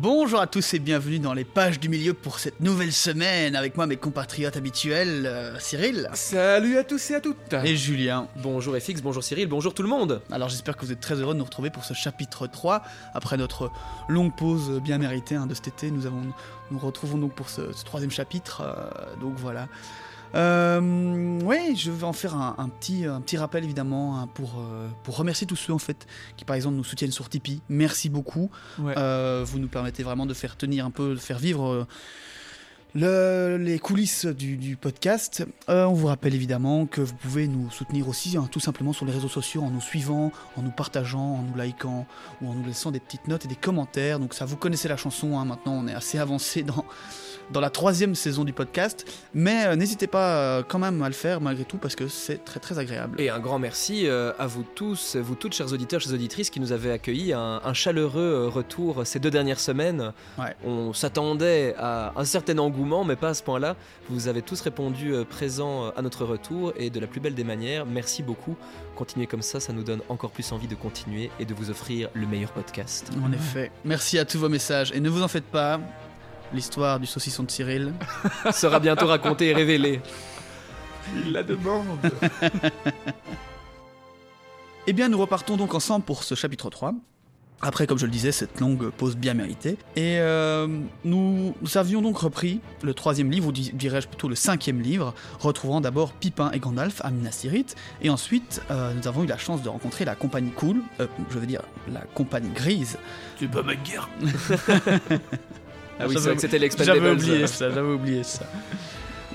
Bonjour à tous et bienvenue dans les pages du milieu pour cette nouvelle semaine avec moi mes compatriotes habituels euh, Cyril Salut à tous et à toutes et Julien. Bonjour FX, bonjour Cyril, bonjour tout le monde Alors j'espère que vous êtes très heureux de nous retrouver pour ce chapitre 3. Après notre longue pause bien méritée hein, de cet été, nous, avons, nous retrouvons donc pour ce, troisième chapitre. euh, donc voilà. Euh, ouais, je vais en faire un, un petit, un petit rappel évidemment hein, pour, euh, pour remercier tous ceux en fait qui par exemple nous soutiennent sur Tipeee. Merci beaucoup. Ouais. Euh, vous nous permettez vraiment de faire tenir un peu, de faire vivre euh, le- les coulisses du, du podcast. Euh, on vous rappelle évidemment que vous pouvez nous soutenir aussi, hein, tout simplement sur les réseaux sociaux, en nous suivant, en nous partageant, en nous likant ou en nous laissant des petites notes et des commentaires. Donc ça, vous connaissez la chanson. hein, maintenant, on est assez avancé dans dans la troisième saison du podcast, mais euh, n'hésitez pas euh, quand même à le faire malgré tout parce que c'est très très agréable. Et un grand merci euh, à vous tous, vous toutes, chers auditeurs, chers auditrices, qui nous avez accueillis un, un chaleureux retour ces deux dernières semaines. Ouais. On s'attendait à un certain engouement, mais pas à ce point-là. Vous avez tous répondu présents euh, à notre retour et de la plus belle des manières. Merci beaucoup. Continuez comme ça, ça nous donne encore plus envie de continuer et de vous offrir le meilleur podcast. En effet, merci à tous vos messages et ne vous en faites pas. L'histoire du saucisson de Cyril. sera bientôt raconté et révélé. Il la demande Eh bien, nous repartons donc ensemble pour ce chapitre 3. Après, comme je le disais, cette longue pause bien méritée. Et euh, nous, nous avions donc repris le troisième livre, ou di- dirais-je plutôt le cinquième livre, retrouvant d'abord Pipin et Gandalf à Minas Tirith. Et ensuite, euh, nous avons eu la chance de rencontrer la compagnie cool, euh, je veux dire la compagnie grise. Tu pas ma guerre Ah oui, J'avais- c'est vrai que c'était J'avais oublié ça, j'avais oublié ça.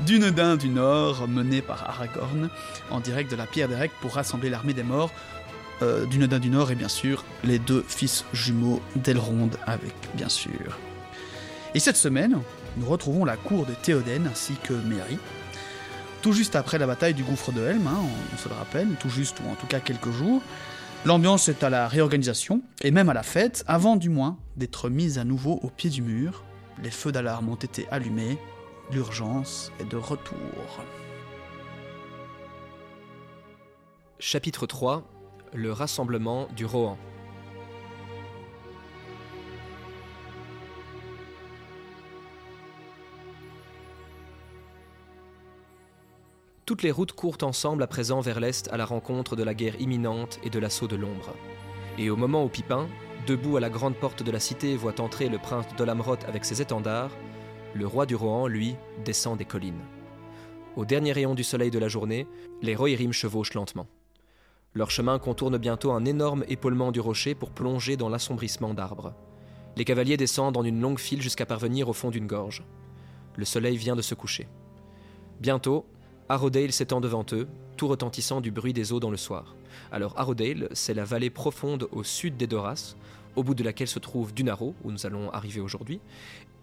Dunedain du Nord, mené par Aragorn, en direct de la Pierre d'Erec pour rassembler l'armée des morts. Euh, Dunedain du Nord et bien sûr les deux fils jumeaux d'Elrond avec bien sûr. Et cette semaine, nous retrouvons la cour de Théoden ainsi que Merry. Tout juste après la bataille du gouffre de Helm, hein, on, on se le rappelle, tout juste ou en tout cas quelques jours. L'ambiance est à la réorganisation et même à la fête, avant du moins d'être mise à nouveau au pied du mur. Les feux d'alarme ont été allumés, l'urgence est de retour. Chapitre 3 Le rassemblement du Rohan. Toutes les routes courent ensemble à présent vers l'est à la rencontre de la guerre imminente et de l'assaut de l'ombre. Et au moment où Pipin, debout à la grande porte de la cité, voit entrer le prince d'Olamrot avec ses étendards, le roi du Rohan, lui, descend des collines. Au dernier rayon du soleil de la journée, les Rohirrim chevauchent lentement. Leur chemin contourne bientôt un énorme épaulement du rocher pour plonger dans l'assombrissement d'arbres. Les cavaliers descendent en une longue file jusqu'à parvenir au fond d'une gorge. Le soleil vient de se coucher. Bientôt, Arrodale s'étend devant eux, tout retentissant du bruit des eaux dans le soir. Alors Arrodale, c'est la vallée profonde au sud d'Edoras, au bout de laquelle se trouve Dunaro, où nous allons arriver aujourd'hui,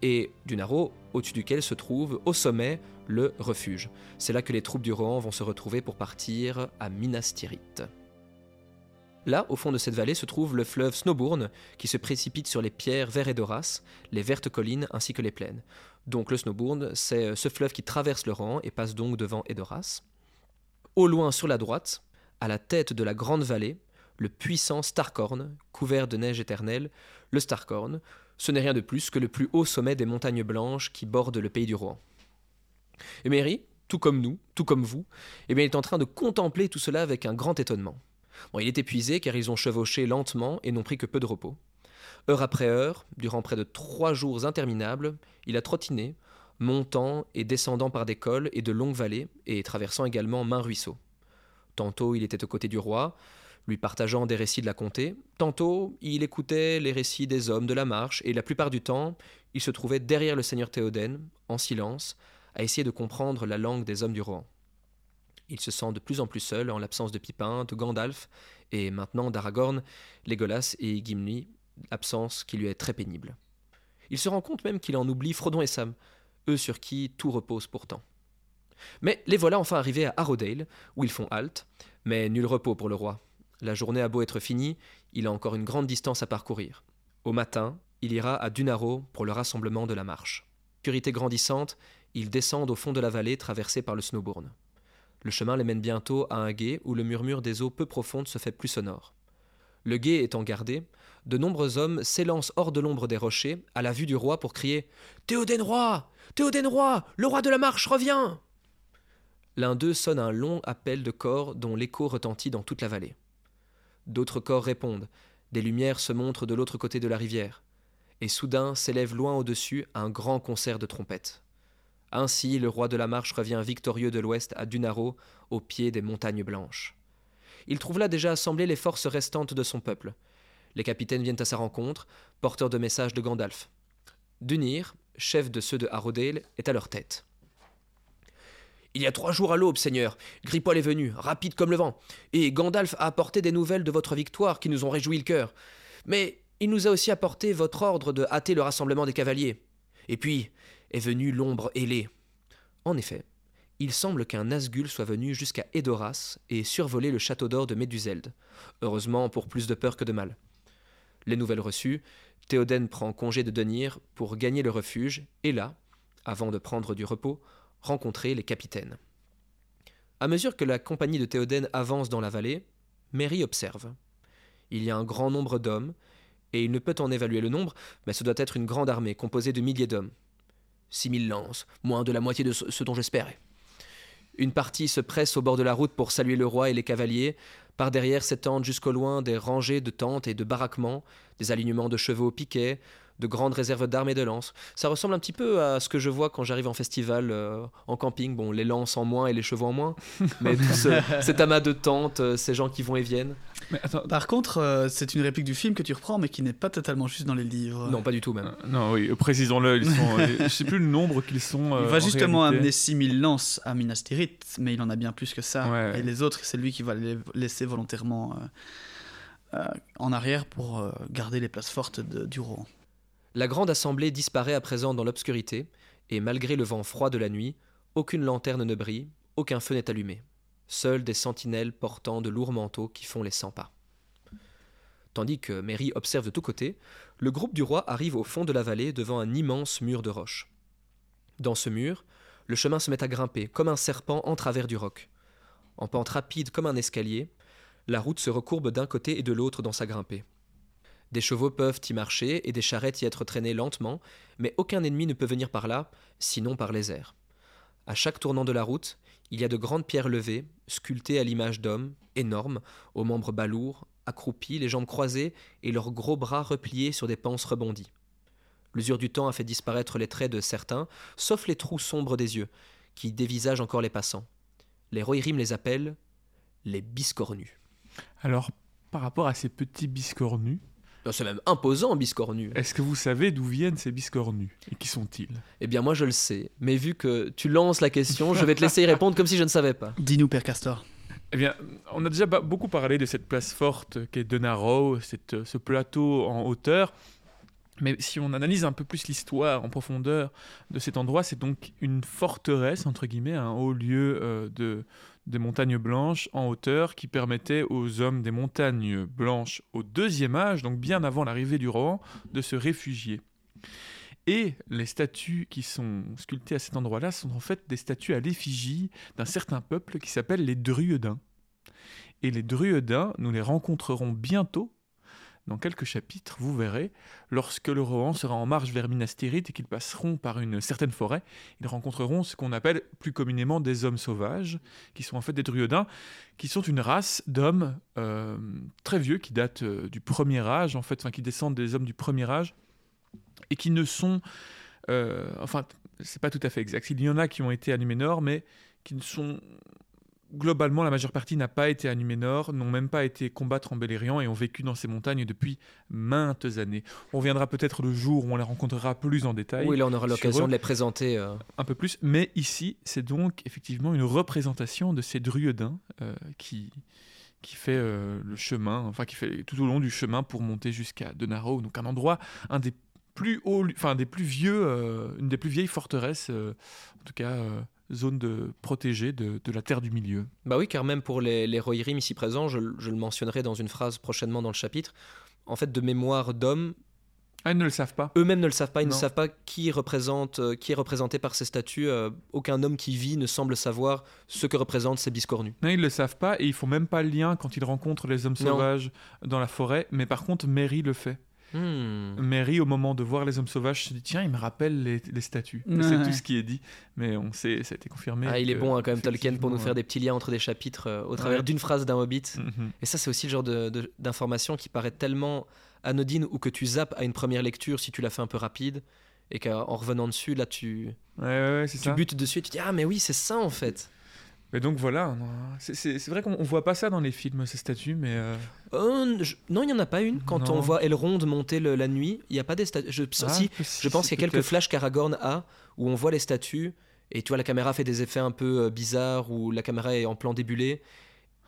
et Dunaro, au-dessus duquel se trouve, au sommet, le refuge. C'est là que les troupes du Rohan vont se retrouver pour partir à Minas Tirith. Là, au fond de cette vallée, se trouve le fleuve Snowbourne, qui se précipite sur les pierres vers Edoras, les vertes collines ainsi que les plaines. Donc le Snowbourne, c'est euh, ce fleuve qui traverse le Rohan et passe donc devant Edoras. Au loin, sur la droite, à la tête de la grande vallée, le puissant Starkhorn, couvert de neige éternelle, le Starkhorn, ce n'est rien de plus que le plus haut sommet des montagnes blanches qui bordent le pays du Rohan. Et tout comme nous, tout comme vous, eh bien, est en train de contempler tout cela avec un grand étonnement. Il est épuisé car ils ont chevauché lentement et n'ont pris que peu de repos. Heure après heure, durant près de trois jours interminables, il a trottiné, montant et descendant par des cols et de longues vallées, et traversant également maint ruisseau. Tantôt il était aux côtés du roi, lui partageant des récits de la comté, tantôt il écoutait les récits des hommes de la marche, et la plupart du temps, il se trouvait derrière le seigneur Théoden, en silence, à essayer de comprendre la langue des hommes du Rohan. Il se sent de plus en plus seul en l'absence de Pipin, de Gandalf, et maintenant d'Aragorn, Legolas et Gimli, absence qui lui est très pénible. Il se rend compte même qu'il en oublie Frodon et Sam, eux sur qui tout repose pourtant. Mais les voilà enfin arrivés à Arrodale, où ils font halte, mais nul repos pour le roi. La journée a beau être finie, il a encore une grande distance à parcourir. Au matin, il ira à Dunaro pour le rassemblement de la marche. Curité grandissante, ils descendent au fond de la vallée traversée par le Snowbourne. Le chemin les mène bientôt à un gué où le murmure des eaux peu profondes se fait plus sonore. Le guet étant gardé, de nombreux hommes s'élancent hors de l'ombre des rochers, à la vue du roi, pour crier Théoden roi Théoden roi Le roi de la marche revient L'un d'eux sonne un long appel de corps dont l'écho retentit dans toute la vallée. D'autres corps répondent, des lumières se montrent de l'autre côté de la rivière, et soudain s'élève loin au-dessus un grand concert de trompettes. Ainsi le roi de la marche revient victorieux de l'ouest à Dunaro, au pied des montagnes blanches. Il trouve là déjà assemblées les forces restantes de son peuple. Les capitaines viennent à sa rencontre, porteurs de messages de Gandalf. Dunir, chef de ceux de Harodale, est à leur tête. Il y a trois jours à l'aube, Seigneur, Gripoil est venu, rapide comme le vent, et Gandalf a apporté des nouvelles de votre victoire qui nous ont réjoui le cœur. Mais il nous a aussi apporté votre ordre de hâter le rassemblement des cavaliers. Et puis est venue l'ombre ailée. En effet, il semble qu'un Nazgûl soit venu jusqu'à Edoras et survolé le château d'or de Méduseld, heureusement pour plus de peur que de mal. Les nouvelles reçues, Théoden prend congé de Denir pour gagner le refuge et là, avant de prendre du repos, rencontrer les capitaines. À mesure que la compagnie de Théoden avance dans la vallée, Mary observe. Il y a un grand nombre d'hommes, et il ne peut en évaluer le nombre, mais ce doit être une grande armée composée de milliers d'hommes. Six mille lances, moins de la moitié de ce dont j'espérais. Une partie se presse au bord de la route pour saluer le roi et les cavaliers. Par derrière s'étendent jusqu'au loin des rangées de tentes et de baraquements, des alignements de chevaux au piquet, de grandes réserves d'armes et de lances. Ça ressemble un petit peu à ce que je vois quand j'arrive en festival, euh, en camping. Bon, les lances en moins et les chevaux en moins, mais tout cet amas de tentes, euh, ces gens qui vont et viennent. Par contre, euh, c'est une réplique du film que tu reprends, mais qui n'est pas totalement juste dans les livres. Non, pas du tout même. non, oui, précisons-le, ils sont, je sais plus le nombre qu'ils sont. il va justement amener 6000 lances à Minas Tirith, mais il en a bien plus que ça. Et les autres, c'est lui qui va les laisser volontairement en arrière pour garder les places fortes de, du Rohan. La grande assemblée disparaît à présent dans l'obscurité, et malgré le vent froid de la nuit, aucune lanterne ne brille, aucun feu n'est allumé. Seuls des sentinelles portant de lourds manteaux qui font les cent pas. Tandis que Mary observe de tous côtés, le groupe du roi arrive au fond de la vallée devant un immense mur de roche. Dans ce mur, le chemin se met à grimper, comme un serpent en travers du roc. En pente rapide comme un escalier, la route se recourbe d'un côté et de l'autre dans sa grimpée. Des chevaux peuvent y marcher et des charrettes y être traînées lentement, mais aucun ennemi ne peut venir par là, sinon par les airs. À chaque tournant de la route, il y a de grandes pierres levées, sculptées à l'image d'hommes, énormes, aux membres balourds, accroupis, les jambes croisées et leurs gros bras repliés sur des panses rebondies. L'usure du temps a fait disparaître les traits de certains, sauf les trous sombres des yeux, qui dévisagent encore les passants. Les Rohirrim les appellent les biscornus. Alors, par rapport à ces petits biscornus, c'est même imposant, biscornu. Est-ce que vous savez d'où viennent ces biscornus? Et qui sont-ils? Eh bien, moi, je le sais. Mais vu que tu lances la question, je vais te laisser y répondre comme si je ne savais pas. Dis-nous, Père Castor. Eh bien, on a déjà beaucoup parlé de cette place forte qu'est Denaro, cette, ce plateau en hauteur. Mais si on analyse un peu plus l'histoire en profondeur de cet endroit, c'est donc une forteresse, entre guillemets, un haut lieu euh, de, des montagnes blanches en hauteur qui permettaient aux hommes des montagnes blanches au deuxième âge, donc bien avant l'arrivée du Rohan, de se réfugier. Et les statues qui sont sculptées à cet endroit-là sont en fait des statues à l'effigie d'un certain peuple qui s'appelle les Druidins. Et les Druidins, nous les rencontrerons bientôt dans quelques chapitres, vous verrez, lorsque le Rohan sera en marche vers Minas Tirith et qu'ils passeront par une certaine forêt, ils rencontreront ce qu'on appelle plus communément des hommes sauvages, qui sont en fait des druidins, qui sont une race d'hommes euh, très vieux, qui datent euh, du premier âge, en fait, enfin, qui descendent des hommes du premier âge, et qui ne sont... Euh, enfin, c'est pas tout à fait exact. Il y en a qui ont été à Numénor, mais qui ne sont globalement, la majeure partie n'a pas été à Numénor, n'ont même pas été combattre en Beleriand et ont vécu dans ces montagnes depuis maintes années. On viendra peut-être le jour où on les rencontrera plus en détail. Oui, là on aura l'occasion de les présenter. Euh. Un peu plus, mais ici c'est donc effectivement une représentation de ces druidins euh, qui, qui fait euh, le chemin, enfin qui fait tout au long du chemin pour monter jusqu'à Denaro, donc un endroit, un des plus hauts, enfin des plus vieux, une des plus vieilles forteresses, en tout cas zone de protégée de, la Terre du Milieu. Bah oui, car même pour les, les Rohirrim ici présents, je, le mentionnerai dans une phrase prochainement dans le chapitre, en fait, de mémoire d'homme, Ah, ils ne le savent pas. Eux-mêmes ne le savent pas, ils ne savent pas qui, représente, euh, qui est représenté par ces statues. euh, aucun homme qui vit ne semble savoir ce que représentent ces biscornus. Non, ils le savent pas et ils font même pas le lien quand ils rencontrent les hommes Non. sauvages dans la forêt. Mais par contre, Mary le fait. Hmm. Mary, au moment de voir les hommes sauvages, se dit tiens, il me rappelle les, les statues. Ouais. C'est tout ce qui est dit, mais on sait, ça a été confirmé. Ah, il est bon hein, quand même Tolkien pour nous faire des petits liens entre des chapitres euh, au travers Ouais. d'une phrase d'un hobbit. Mhm. Et ça, c'est aussi le genre de- de- d'information qui paraît tellement anodine ou que tu zappes à une première lecture si tu l'as fait un peu rapide et qu'en revenant dessus, là, tu, Ouais, ouais, ouais, c'est tu ça. butes dessus et tu dis Ah, mais oui, c'est ça en fait. Mais donc voilà, c'est- vrai qu'on on voit pas ça dans les films, ces statues, mais euh, Euh, je- Non, il n'y en a pas une. Quand Non. on voit Elrond monter le- la nuit, il n'y a pas des statues. Je, ah, si, que je pense qu'il y a quelques flashs qu'Aragorn a où on voit les statues et tu vois la caméra fait des effets un peu euh, bizarres où la caméra est en plan débulé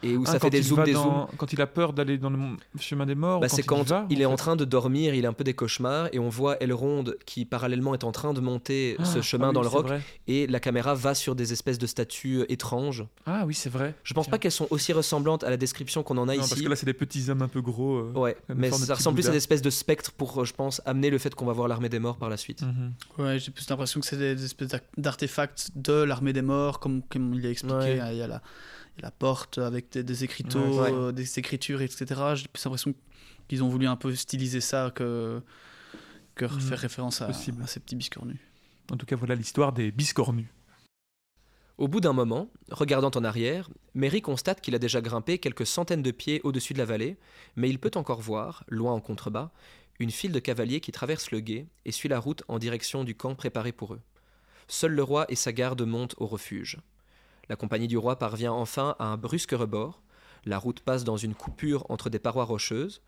et où Ah, ça fait des zooms, des zooms. dans- Quand il a peur d'aller dans le chemin des morts, Bah, c'est quand il, va, il est en train de dormir, il a un peu des cauchemars et on voit Elrond qui parallèlement est en train de monter Ah, ce chemin ah oui, dans le roc vrai. et la caméra va sur des espèces de statues euh, étranges. Ah oui, c'est vrai. Je pense Tiens. pas qu'elles sont aussi ressemblantes à la description qu'on en a Non, ici. parce que là, c'est des petits hommes un peu gros. euh. Ouais, mais ça ressemble plus à des espèces de spectres pour, euh, je pense, amener le fait qu'on va voir l'armée des morts par la suite. Mhm. Ouais, j'ai plus l'impression que c'est des, espèces d'artefacts de l'armée des morts, comme, comme il a expliqué. Ouais. hein, Il, y a la, la porte avec des, des écriteaux, Ouais. euh, des écritures, etc. J'ai plus l'impression qu'ils ont voulu un peu styliser ça que, que Mhm. faire référence à, ces petits biscornus. En tout cas, voilà l'histoire des biscornus. Au bout d'un moment, regardant en arrière, Merry constate qu'il a déjà grimpé quelques centaines de pieds au-dessus de la vallée, mais il peut encore voir, loin en contrebas, une file de cavaliers qui traverse le gué et suit la route en direction du camp préparé pour eux. Seul le roi et sa garde montent au refuge. La compagnie du roi parvient enfin à un brusque rebord. La route passe dans une coupure entre des parois rocheuses,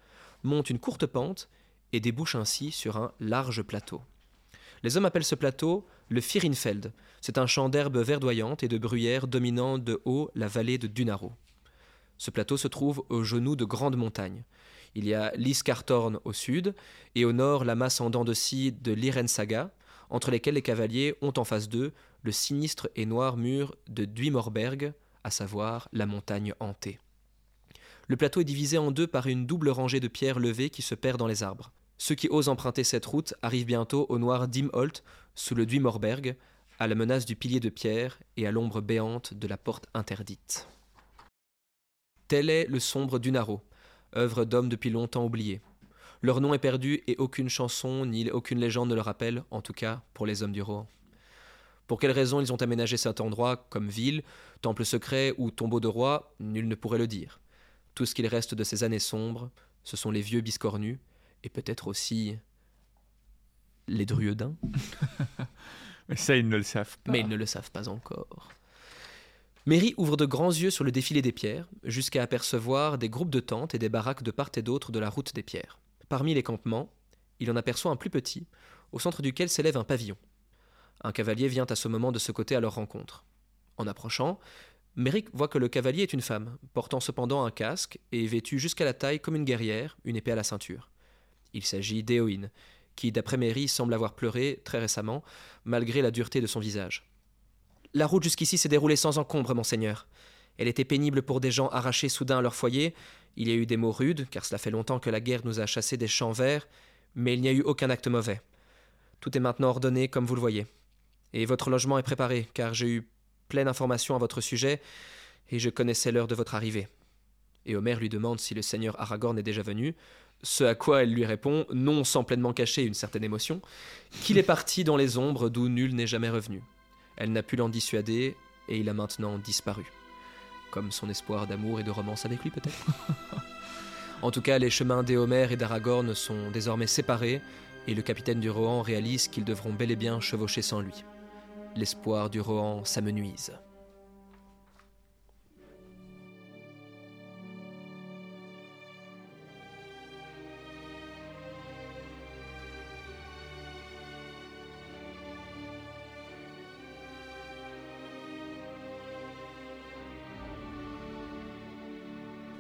monte une courte pente et débouche ainsi sur un large plateau. Les hommes appellent ce plateau le Firinfeld. C'est un champ d'herbes verdoyantes et de bruyères dominant de haut la vallée de Dunaro. Ce plateau se trouve au genou de grandes montagnes. Il y a l'Iskartorn au sud et au nord la masse en dents de scie de l'Irensaga, entre lesquelles les cavaliers ont en face d'eux le sinistre et noir mur de Duimorberg, à savoir la montagne hantée. Le plateau est divisé en deux par une double rangée de pierres levées qui se perd dans les arbres. Ceux qui osent emprunter cette route arrivent bientôt au noir Dimholt, sous le Duimorberg, à la menace du pilier de pierre et à l'ombre béante de la porte interdite. Tel est le sombre Dunaro, œuvre d'hommes depuis longtemps oubliés. Leur nom est perdu et aucune chanson ni aucune légende ne le rappelle, en tout cas pour les hommes du Rohan. Pour quelles raisons ils ont aménagé cet endroit comme ville, temple secret ou tombeau de roi, nul ne pourrait le dire. Tout ce qu'il reste de ces années sombres, ce sont les vieux biscornus, et peut-être aussi les druidins, Mais ça, ils ne le savent pas. mais ils ne le savent pas encore. Mary ouvre de grands yeux sur le défilé des pierres, jusqu'à apercevoir des groupes de tentes et des baraques de part et d'autre de la route des pierres. Parmi les campements, il en aperçoit un plus petit, au centre duquel s'élève un pavillon. Un cavalier vient à ce moment de ce côté à leur rencontre. En approchant, Merrick voit que le cavalier est une femme, portant cependant un casque et vêtue jusqu'à la taille comme une guerrière, une épée à la ceinture. Il s'agit d'Éoïne, qui, d'après Mary, semble avoir pleuré très récemment, malgré la dureté de son visage. La route jusqu'ici s'est déroulée sans encombre, monseigneur. Elle était pénible pour des gens arrachés soudain à leur foyer. Il y a eu des mots rudes, car cela fait longtemps que la guerre nous a chassés des champs verts, mais il n'y a eu aucun acte mauvais. Tout est maintenant ordonné comme vous le voyez. Et votre logement est préparé, car j'ai eu pleine information à votre sujet, et je connaissais l'heure de votre arrivée. Et Omer lui demande si le seigneur Aragorn est déjà venu, ce à quoi elle lui répond, non sans pleinement cacher une certaine émotion, qu'il est parti dans les ombres d'où nul n'est jamais revenu. Elle n'a pu l'en dissuader, et il a maintenant disparu. Comme son espoir d'amour et de romance avec lui, peut-être En tout cas, les chemins d'Éomer et d'Aragorn sont désormais séparés, et le capitaine du Rohan réalise qu'ils devront bel et bien chevaucher sans lui. L'espoir du Rohan s'amenuise.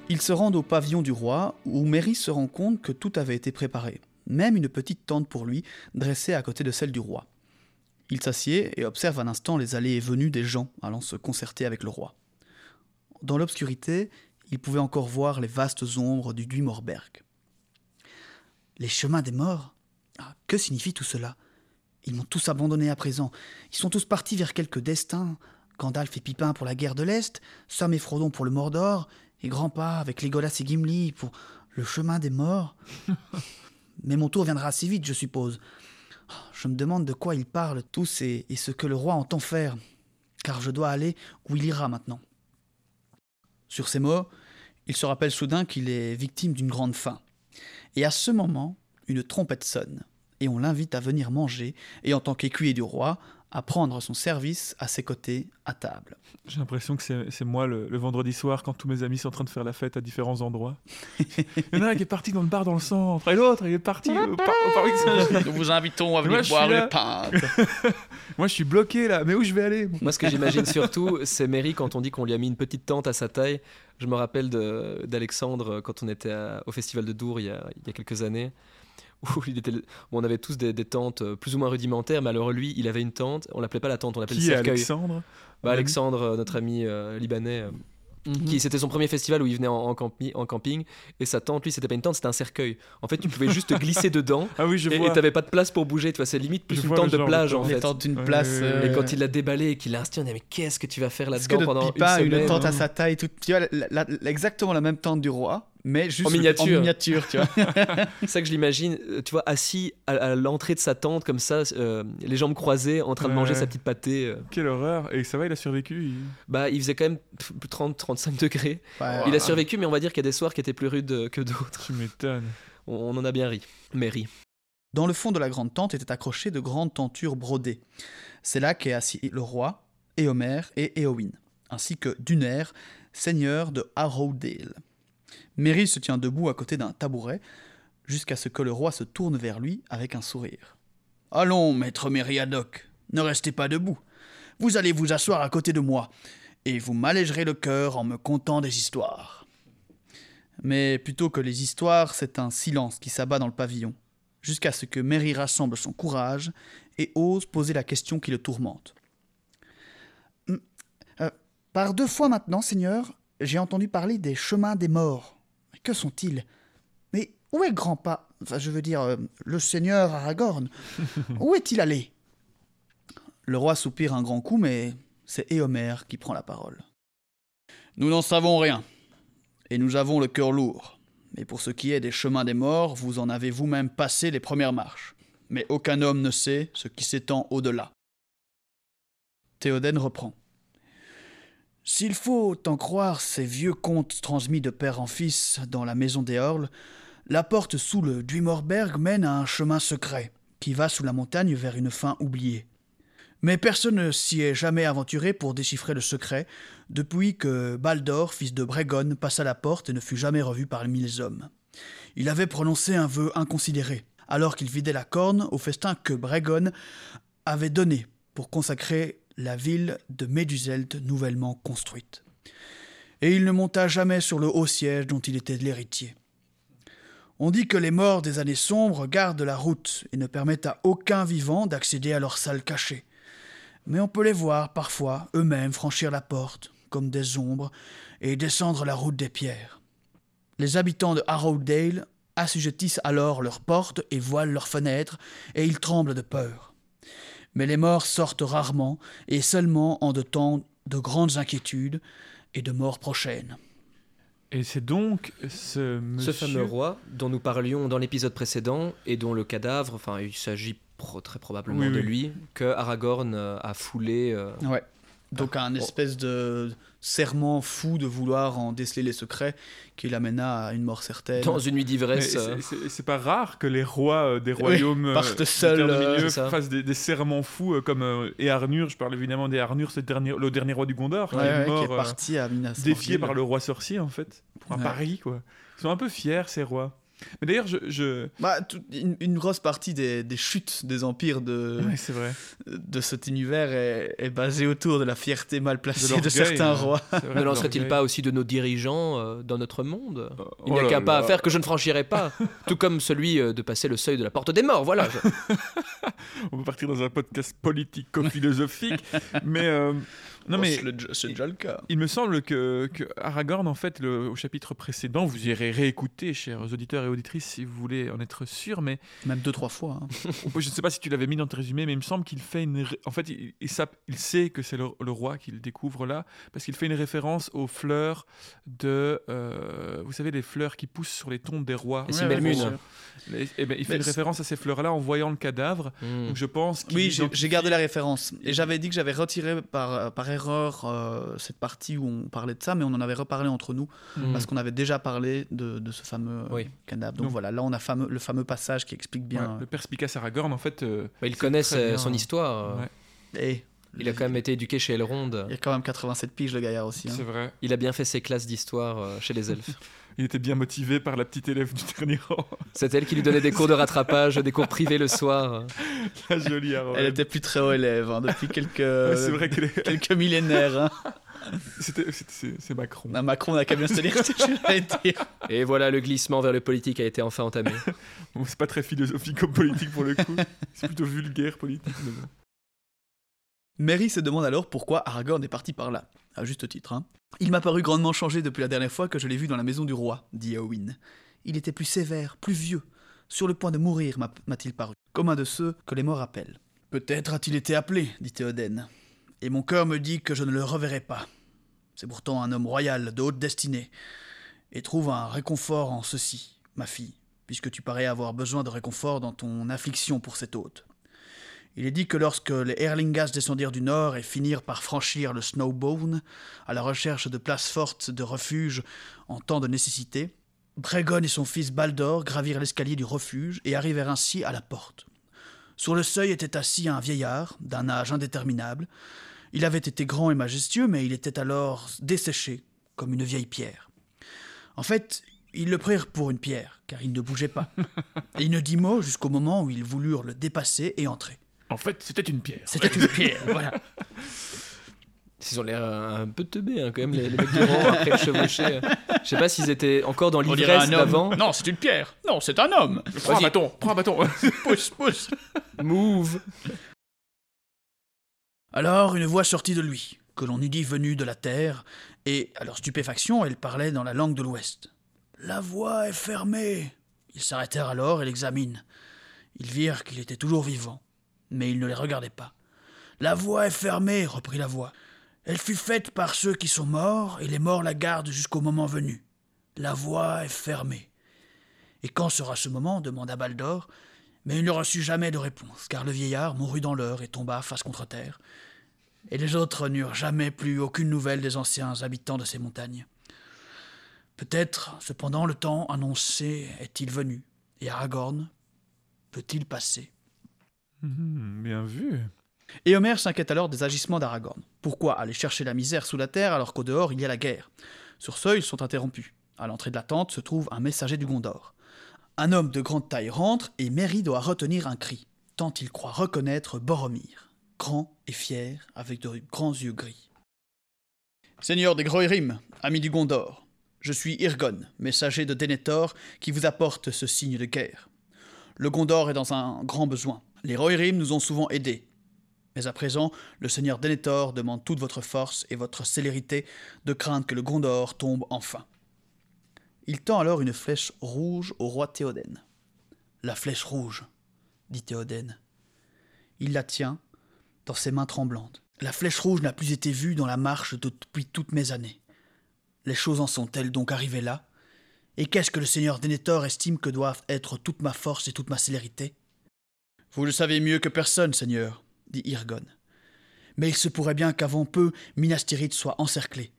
Ils se rendent au pavillon du roi, où Mary se rend compte que tout avait été préparé, même une petite tente pour lui, dressée à côté de celle du roi. Il s'assied et observe un instant les allées et venues des gens allant se concerter avec le roi. Dans l'obscurité, il pouvait encore voir les vastes ombres du Duimorberg. Les chemins des morts? Ah, que signifie tout cela? Ils m'ont tous abandonné à présent. Ils sont tous partis vers quelque destin. Gandalf et Pipin pour la guerre de l'Est, Sam et Frodon pour le Mordor, et Grandpa avec Legolas et Gimli pour le chemin des morts. Mais mon tour viendra assez vite, je suppose. Je me demande de quoi ils parlent tous et, ce que le roi entend faire, car je dois aller où il ira maintenant. Sur ces mots, il se rappelle soudain qu'il est victime d'une grande faim. Et à ce moment, une trompette sonne, et on l'invite à venir manger, et en tant qu'écuyer du roi, à prendre son service à ses côtés à table. J'ai l'impression que c'est moi le, le vendredi soir quand tous mes amis sont en train de faire la fête à différents endroits. Il y en a un qui est parti dans le bar dans le centre, et l'autre il est parti au, par- au parc Saint-Germain. Nous vous invitons à Moi, venir suis boire une pinte. Moi je suis bloqué là, mais où je vais aller moi? Moi, ce que j'imagine surtout, c'est Mary quand on dit qu'on lui a mis une petite tente à sa taille. Je me rappelle d'Alexandre euh, quand on était à- au festival de Dour il y a, il y a quelques années. Où il était, bon, on avait tous des, des tentes euh, plus ou moins rudimentaires, mais alors lui, il avait une tente. On l'appelait pas la tente, on l'appelait le cercueil. Alexandre Bah, Alexandre, euh, notre ami euh, libanais, euh, qui c'était son premier festival où il venait en, en campi- en camping. Et sa tente, lui, c'était pas une tente, c'était un cercueil. En fait, tu pouvais juste te glisser dedans. Ah oui, je Et vois. et t'avais pas de place pour bouger, tu vois, c'est limite plus Je une tente de plage tente. en fait. d'une Ouais, place. ouais, ouais. euh, Et quand il l'a déballé et qu'il l'a inscrit, on a dit mais qu'est-ce que tu vas faire Est-ce que là-dedans notre pendant Pipin a une une semaine tente à sa taille, toute, tu vois, la- la- la- exactement la même tente du roi, mais juste En miniature. en miniature, tu vois. C'est ça que je l'imagine, euh, tu vois, assis à, à l'entrée de sa tente comme ça, euh, les jambes croisées, en train de manger Ouais. sa petite pâtée. euh. Quelle horreur. Et ça va, il a survécu. il- Bah, il faisait quand même 30-35 degrés. Ouais. Il a survécu, mais on va dire qu'il y a des soirs qui étaient plus rudes que d'autres. Tu m'étonnes. On, on en a bien ri. Mais ri. Dans le fond de la grande tente étaient accrochées de grandes tentures brodées. C'est là qu'est assis le roi, Éomer et Éowyn, ainsi que Duner, seigneur de Harrowdale. Merry se tient debout à côté d'un tabouret, jusqu'à ce que le roi se tourne vers lui avec un sourire. Allons, maître Mériadoc, ne restez pas debout. Vous allez vous asseoir à côté de moi, et vous m'allégerez le cœur en me contant des histoires. Mais plutôt que les histoires, c'est un silence qui s'abat dans le pavillon jusqu'à ce que Mary rassemble son courage et ose poser la question qui le tourmente. Euh, par deux fois maintenant, Seigneur, j'ai entendu parler des chemins des morts. Que sont-ils? Mais où est Grandpa? Enfin, je veux dire, euh, le Seigneur Aragorn. où est-il allé? Le roi soupire un grand coup, mais c'est Éomer qui prend la parole. Nous n'en savons rien, et nous avons le cœur lourd. Mais pour ce qui est des chemins des morts, vous en avez vous-même passé les premières marches. Mais aucun homme ne sait ce qui s'étend au-delà. Théoden reprend. S'il faut en croire ces vieux contes transmis de père en fils dans la maison des Horles, la porte sous le Duimorberg mène à un chemin secret, qui va sous la montagne vers une fin oubliée. Mais personne ne s'y est jamais aventuré pour déchiffrer le secret, depuis que Baldor, fils de Bregon, passa la porte et ne fut jamais revu parmi les hommes. Il avait prononcé un vœu inconsidéré, alors qu'il vidait la corne au festin que Bregon avait donné pour consacrer la ville de Méduseld nouvellement construite. Et il ne monta jamais sur le haut siège dont il était l'héritier. On dit que les morts des années sombres gardent la route et ne permettent à aucun vivant d'accéder à leur salle cachée. Mais on peut les voir parfois eux-mêmes franchir la porte, comme des ombres, et descendre la route des pierres. Les habitants de Harrowdale assujettissent alors leurs portes et voilent leurs fenêtres, et ils tremblent de peur. Mais les morts sortent rarement, et seulement en de temps de grandes inquiétudes et de morts prochaines. Et c'est donc ce monsieur... Ce fameux roi dont nous parlions dans l'épisode précédent et dont le cadavre, enfin il s'agit pro- très probablement Oui, de oui. lui, que Aragorn euh, a foulé. euh, Ouais. Donc un espèce de serment fou de vouloir en déceler les secrets qui l'amena à une mort certaine. dans une nuit d'ivresse. c'est- euh, c'est pas rare que les rois euh, des royaumes euh, partent du seuls, euh, fassent des, des serments fous comme euh, Earnur, je parle évidemment d'Earnur, c'est le dernier, le dernier roi du Gondor qui Ouais, est ouais, mort qui est parti à Minas défié par le roi sorcier en fait, pour un Ouais. pari quoi. Ils sont un peu fiers ces rois. Mais d'ailleurs je... je... Bah, tout- une, une grosse partie des, des chutes des empires de, Ouais, c'est vrai. de cet univers est, est basée autour de la fierté mal placée de, certains hein. rois. Vrai, ne lancerait-il pas aussi de nos dirigeants euh, dans notre monde? Il n'y Oh a là qu'un pas à faire que je ne franchirai pas, tout comme celui euh, de passer le seuil de la porte des morts. Voilà. je- On peut partir dans un podcast politico-philosophique, mais euh, Non, Oh, mais c'est c'est déjà le cas. il me semble que, que Aragorn, en fait, le- au chapitre précédent, vous irez réécouter, chers auditeurs et auditrices, si vous voulez en être sûr, mais Même deux, trois fois. hein. Je ne sais pas si tu l'avais mis dans tes résumés, mais il me semble qu'il fait une. En fait, il, il sap- il sait que c'est le, le roi qu'il découvre là, parce qu'il fait une référence aux fleurs de. euh, vous savez, les fleurs qui poussent sur les tombes des rois. Les Ouais. Les- eh ben, il fait Mais une c'est- référence à ces fleurs-là en voyant le cadavre. Hmm. Donc je pense Oui, j'ai gardé la référence. Et j'avais dit que j'avais retiré par, par erreur euh, cette partie où on parlait de ça, mais on en avait reparlé entre nous, Hmm. parce qu'on avait déjà parlé de, de ce fameux euh, Oui. cadavre. Donc Donc- voilà, là on a fameux, le fameux passage qui explique bien. Ouais, le perspicace Aragorn, en fait. euh, Bah, il c'est connaît très sa- bien. son histoire. Ouais, Et Il a quand même été éduqué chez Elrond. il y a quand même 87 piges le gaillard aussi. hein. c'est vrai. Il a bien fait ses classes d'histoire euh, chez les elfes. Il était bien motivé par la petite élève du dernier rang. C'est elle qui lui donnait des cours de rattrapage, des cours privés le soir. la jolie Arwen. Elle était plus très haut élève hein, depuis quelques, Ouais, vrai millénaires. hein. c'est Macron. Ah, Macron n'a qu'à bien se dire. Et voilà, le glissement vers le politique a été enfin entamé. Bon, c'est pas très philosophique comme politique pour le coup. C'est plutôt vulgaire politique. mais bon. Merry se demande alors pourquoi Aragorn est parti par là, à juste titre. hein. Il m'a paru grandement changé depuis la dernière fois que je l'ai vu dans la maison du roi, dit Éowyn. Il était plus sévère, plus vieux, sur le point de mourir, m'a- m'a-t-il paru, comme un de ceux que les morts appellent. Peut-être a-t-il été appelé, dit Théoden, et mon cœur me dit que je ne le reverrai pas. C'est pourtant un homme royal, de haute destinée, et trouve un réconfort en ceci, ma fille, puisque tu parais avoir besoin de réconfort dans ton affliction pour cet hôte. Il est dit que lorsque les Erlingas descendirent du nord et finirent par franchir le Snowbone, à la recherche de places fortes de refuge en temps de nécessité, Bregon et son fils Baldor gravirent l'escalier du refuge et arrivèrent ainsi à la porte. Sur le seuil était assis un vieillard, d'un âge indéterminable. Il avait été grand et majestueux, mais il était alors desséché, comme une vieille pierre. En fait, ils le prirent pour une pierre, car il ne bougeait pas. Et il ne dit mot jusqu'au moment où ils voulurent le dépasser et entrer. En fait, c'était une pierre. C'était une pierre, voilà. Ils ont l'air un peu teubés hein, quand même, les, les mecs du rang après le chevaucher. Je sais pas s'ils étaient encore dans l'ivresse d'avant. Non, c'est une pierre. Non, c'est un homme. Prends un bâton, prends un bâton. Pousse, pousse. Move Alors une voix sortit de lui, que l'on eût dit venue de la terre, et, à leur stupéfaction, elle parlait dans la langue de l'Ouest. La voie est fermée. Ils s'arrêtèrent alors et l'examinent. Ils virent qu'il était toujours vivant, mais ils ne les regardaient pas. La voie est fermée, reprit la voix. Elle fut faite par ceux qui sont morts, et les morts la gardent jusqu'au moment venu. La voie est fermée. Et quand sera ce moment demanda Baldor, mais il ne reçut jamais de réponse, car le vieillard mourut dans l'heure et tomba face contre terre. Et les autres n'eurent jamais plus aucune nouvelle des anciens habitants de ces montagnes. Peut-être, cependant, le temps annoncé est-il venu, et Aragorn peut-il passer? Mhm, bien vu. Et Homer s'inquiète alors des agissements d'Aragorn. Pourquoi aller chercher la misère sous la terre alors qu'au dehors il y a la guerre? Sur ce, ils sont interrompus. À l'entrée de la tente se trouve un messager du Gondor. Un homme de grande taille rentre et Merry doit retenir un cri, tant il croit reconnaître Boromir, grand et fier, avec de grands yeux gris. Seigneur des Groirim, ami du Gondor, je suis Irgon, messager de Denethor, qui vous apporte ce signe de guerre. Le Gondor est dans un grand besoin. Les Rohirrim nous ont souvent aidés, mais à présent, le seigneur Denethor demande toute votre force et votre célérité de craindre que le Gondor tombe enfin. Il tend alors une flèche rouge au roi Théoden. La flèche rouge, dit Théoden. Il la tient dans ses mains tremblantes. La flèche rouge n'a plus été vue dans la marche depuis toutes mes années. Les choses en sont-elles donc arrivées là? Et qu'est-ce que le seigneur Denethor estime que doivent être toute ma force et toute ma célérité? Vous le savez mieux que personne, seigneur, dit Irgon. Mais il se pourrait bien qu'avant peu Minas Tirith soit encerclé.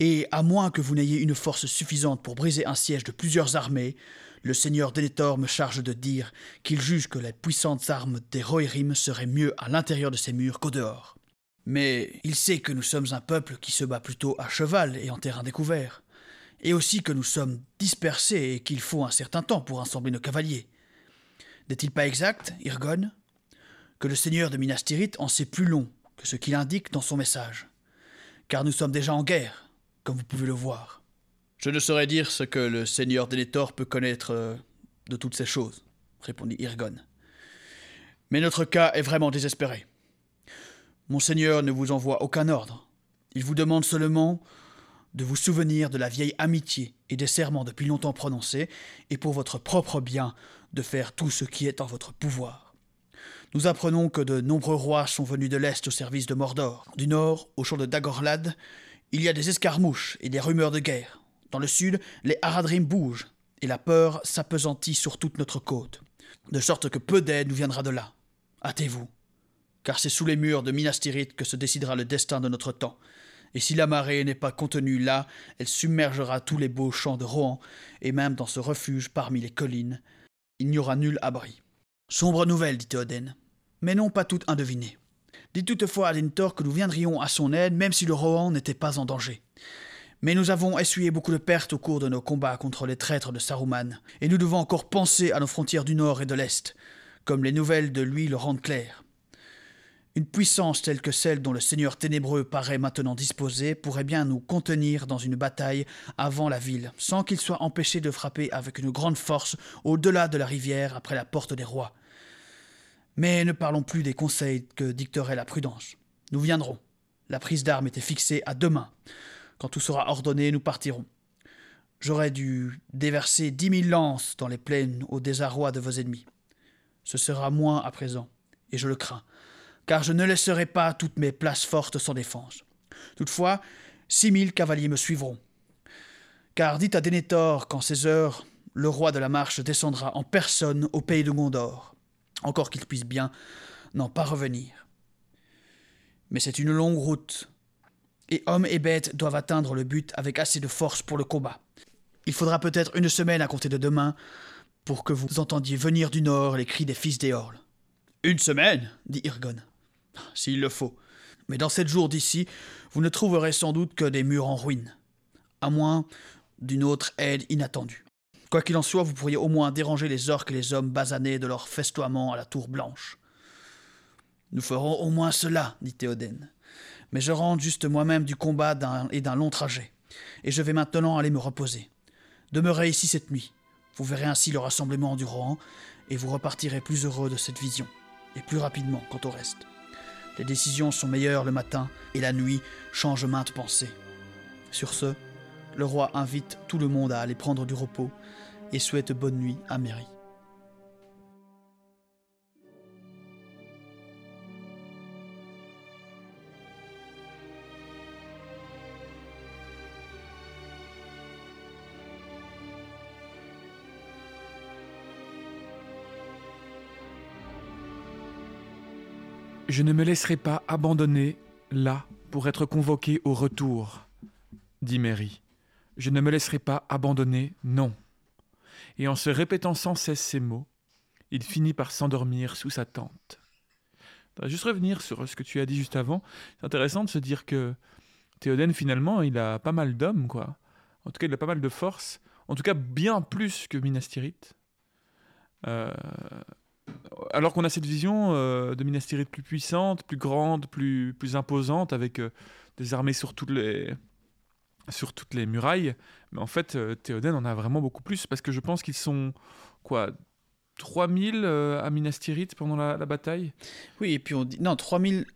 Et à moins que vous n'ayez une force suffisante pour briser un siège de plusieurs armées, le seigneur Denethor me charge de dire qu'il juge que les puissantes armes des Rohirrim seraient mieux à l'intérieur de ces murs qu'au dehors. Mais il sait que nous sommes un peuple qui se bat plutôt à cheval et en terrain découvert, et aussi que nous sommes dispersés et qu'il faut un certain temps pour assembler nos cavaliers. N'est-il pas exact, Irgon que le seigneur de Minas Tirith en sait plus long que ce qu'il indique dans son message? Car nous sommes déjà en guerre, comme vous pouvez le voir. Je ne saurais dire ce que le seigneur Denethor peut connaître euh, de toutes ces choses, répondit Irgon. Mais notre cas est vraiment désespéré. Mon seigneur ne vous envoie aucun ordre, Il vous demande seulement de vous souvenir de la vieille amitié et des serments depuis longtemps prononcés, et pour votre propre bien, de faire tout ce qui est en votre pouvoir. Nous apprenons que de nombreux rois sont venus de l'Est au service de Mordor. Du Nord, au champ de Dagorlad, il y a des escarmouches et des rumeurs de guerre. Dans le Sud, les Haradrim bougent, et la peur s'apesantit sur toute notre côte, de sorte que peu d'aide nous viendra de là. Hâtez-vous, car c'est sous les murs de Minas Tirith que se décidera le destin de notre temps, et si la marée n'est pas contenue là, elle submergera tous les beaux champs de Rohan, et même dans ce refuge parmi les collines, il n'y aura nul abri. Sombre nouvelle, dit Théoden, mais non pas toute indevinée. Dites toutefois à Dentor que nous viendrions à son aide, même si le Rohan n'était pas en danger. Mais nous avons essuyé beaucoup de pertes au cours de nos combats contre les traîtres de Saruman, et nous devons encore penser à nos frontières du nord et de l'est, comme les nouvelles de lui le rendent clair. Une puissance telle que celle dont le Seigneur ténébreux paraît maintenant disposé pourrait bien nous contenir dans une bataille avant la ville, sans qu'il soit empêché de frapper avec une grande force au-delà de la rivière après la porte des rois. Mais ne parlons plus des conseils que dicterait la prudence. Nous viendrons. La prise d'armes était fixée à demain. Quand tout sera ordonné, nous partirons. J'aurais dû déverser dix mille lances dans les plaines au désarroi de vos ennemis. Ce sera moins à présent, et je le crains car je ne laisserai pas toutes mes places fortes sans défense. Toutefois, six mille cavaliers me suivront. Car dites à Denethor qu'en ces heures, le roi de la marche descendra en personne au pays de Gondor, encore qu'il puisse bien n'en pas revenir. Mais c'est une longue route, et hommes et bêtes doivent atteindre le but avec assez de force pour le combat. Il faudra peut-être une semaine à compter de demain pour que vous entendiez venir du nord les cris des fils d'Eorl. Une semaine? dit Irgon s'il le faut. Mais dans sept jours d'ici, vous ne trouverez sans doute que des murs en ruine, à moins d'une autre aide inattendue. Quoi qu'il en soit, vous pourriez au moins déranger les orques et les hommes basanés de leur festoiement à la tour blanche. Nous ferons au moins cela, dit Théoden. Mais je rentre juste moi-même du combat et d'un long trajet, et je vais maintenant aller me reposer. Demeurez ici cette nuit. Vous verrez ainsi le rassemblement du Rohan, et vous repartirez plus heureux de cette vision, et plus rapidement quant au reste. Les décisions sont meilleures le matin et la nuit change maintes pensées. Sur ce, le roi invite tout le monde à aller prendre du repos et souhaite bonne nuit à Mary. Je ne me laisserai pas abandonner là pour être convoqué au retour, dit Mary. Je ne me laisserai pas abandonner, non. Et en se répétant sans cesse ces mots, il finit par s'endormir sous sa tente. Je juste revenir sur ce que tu as dit juste avant. C'est intéressant de se dire que Théoden, finalement, il a pas mal d'hommes, quoi. En tout cas, il a pas mal de force. En tout cas, bien plus que Minas Tirith. Euh, alors qu'on a cette vision euh, de Minas Tirith plus puissante, plus grande, plus, plus imposante, avec euh, des armées sur toutes les sur toutes les murailles, mais en fait, euh, Théoden en a vraiment beaucoup plus, parce que je pense qu'ils sont, quoi, 3000 à Minas Tirith pendant la, bataille? Oui, et puis on dit, non, 3000,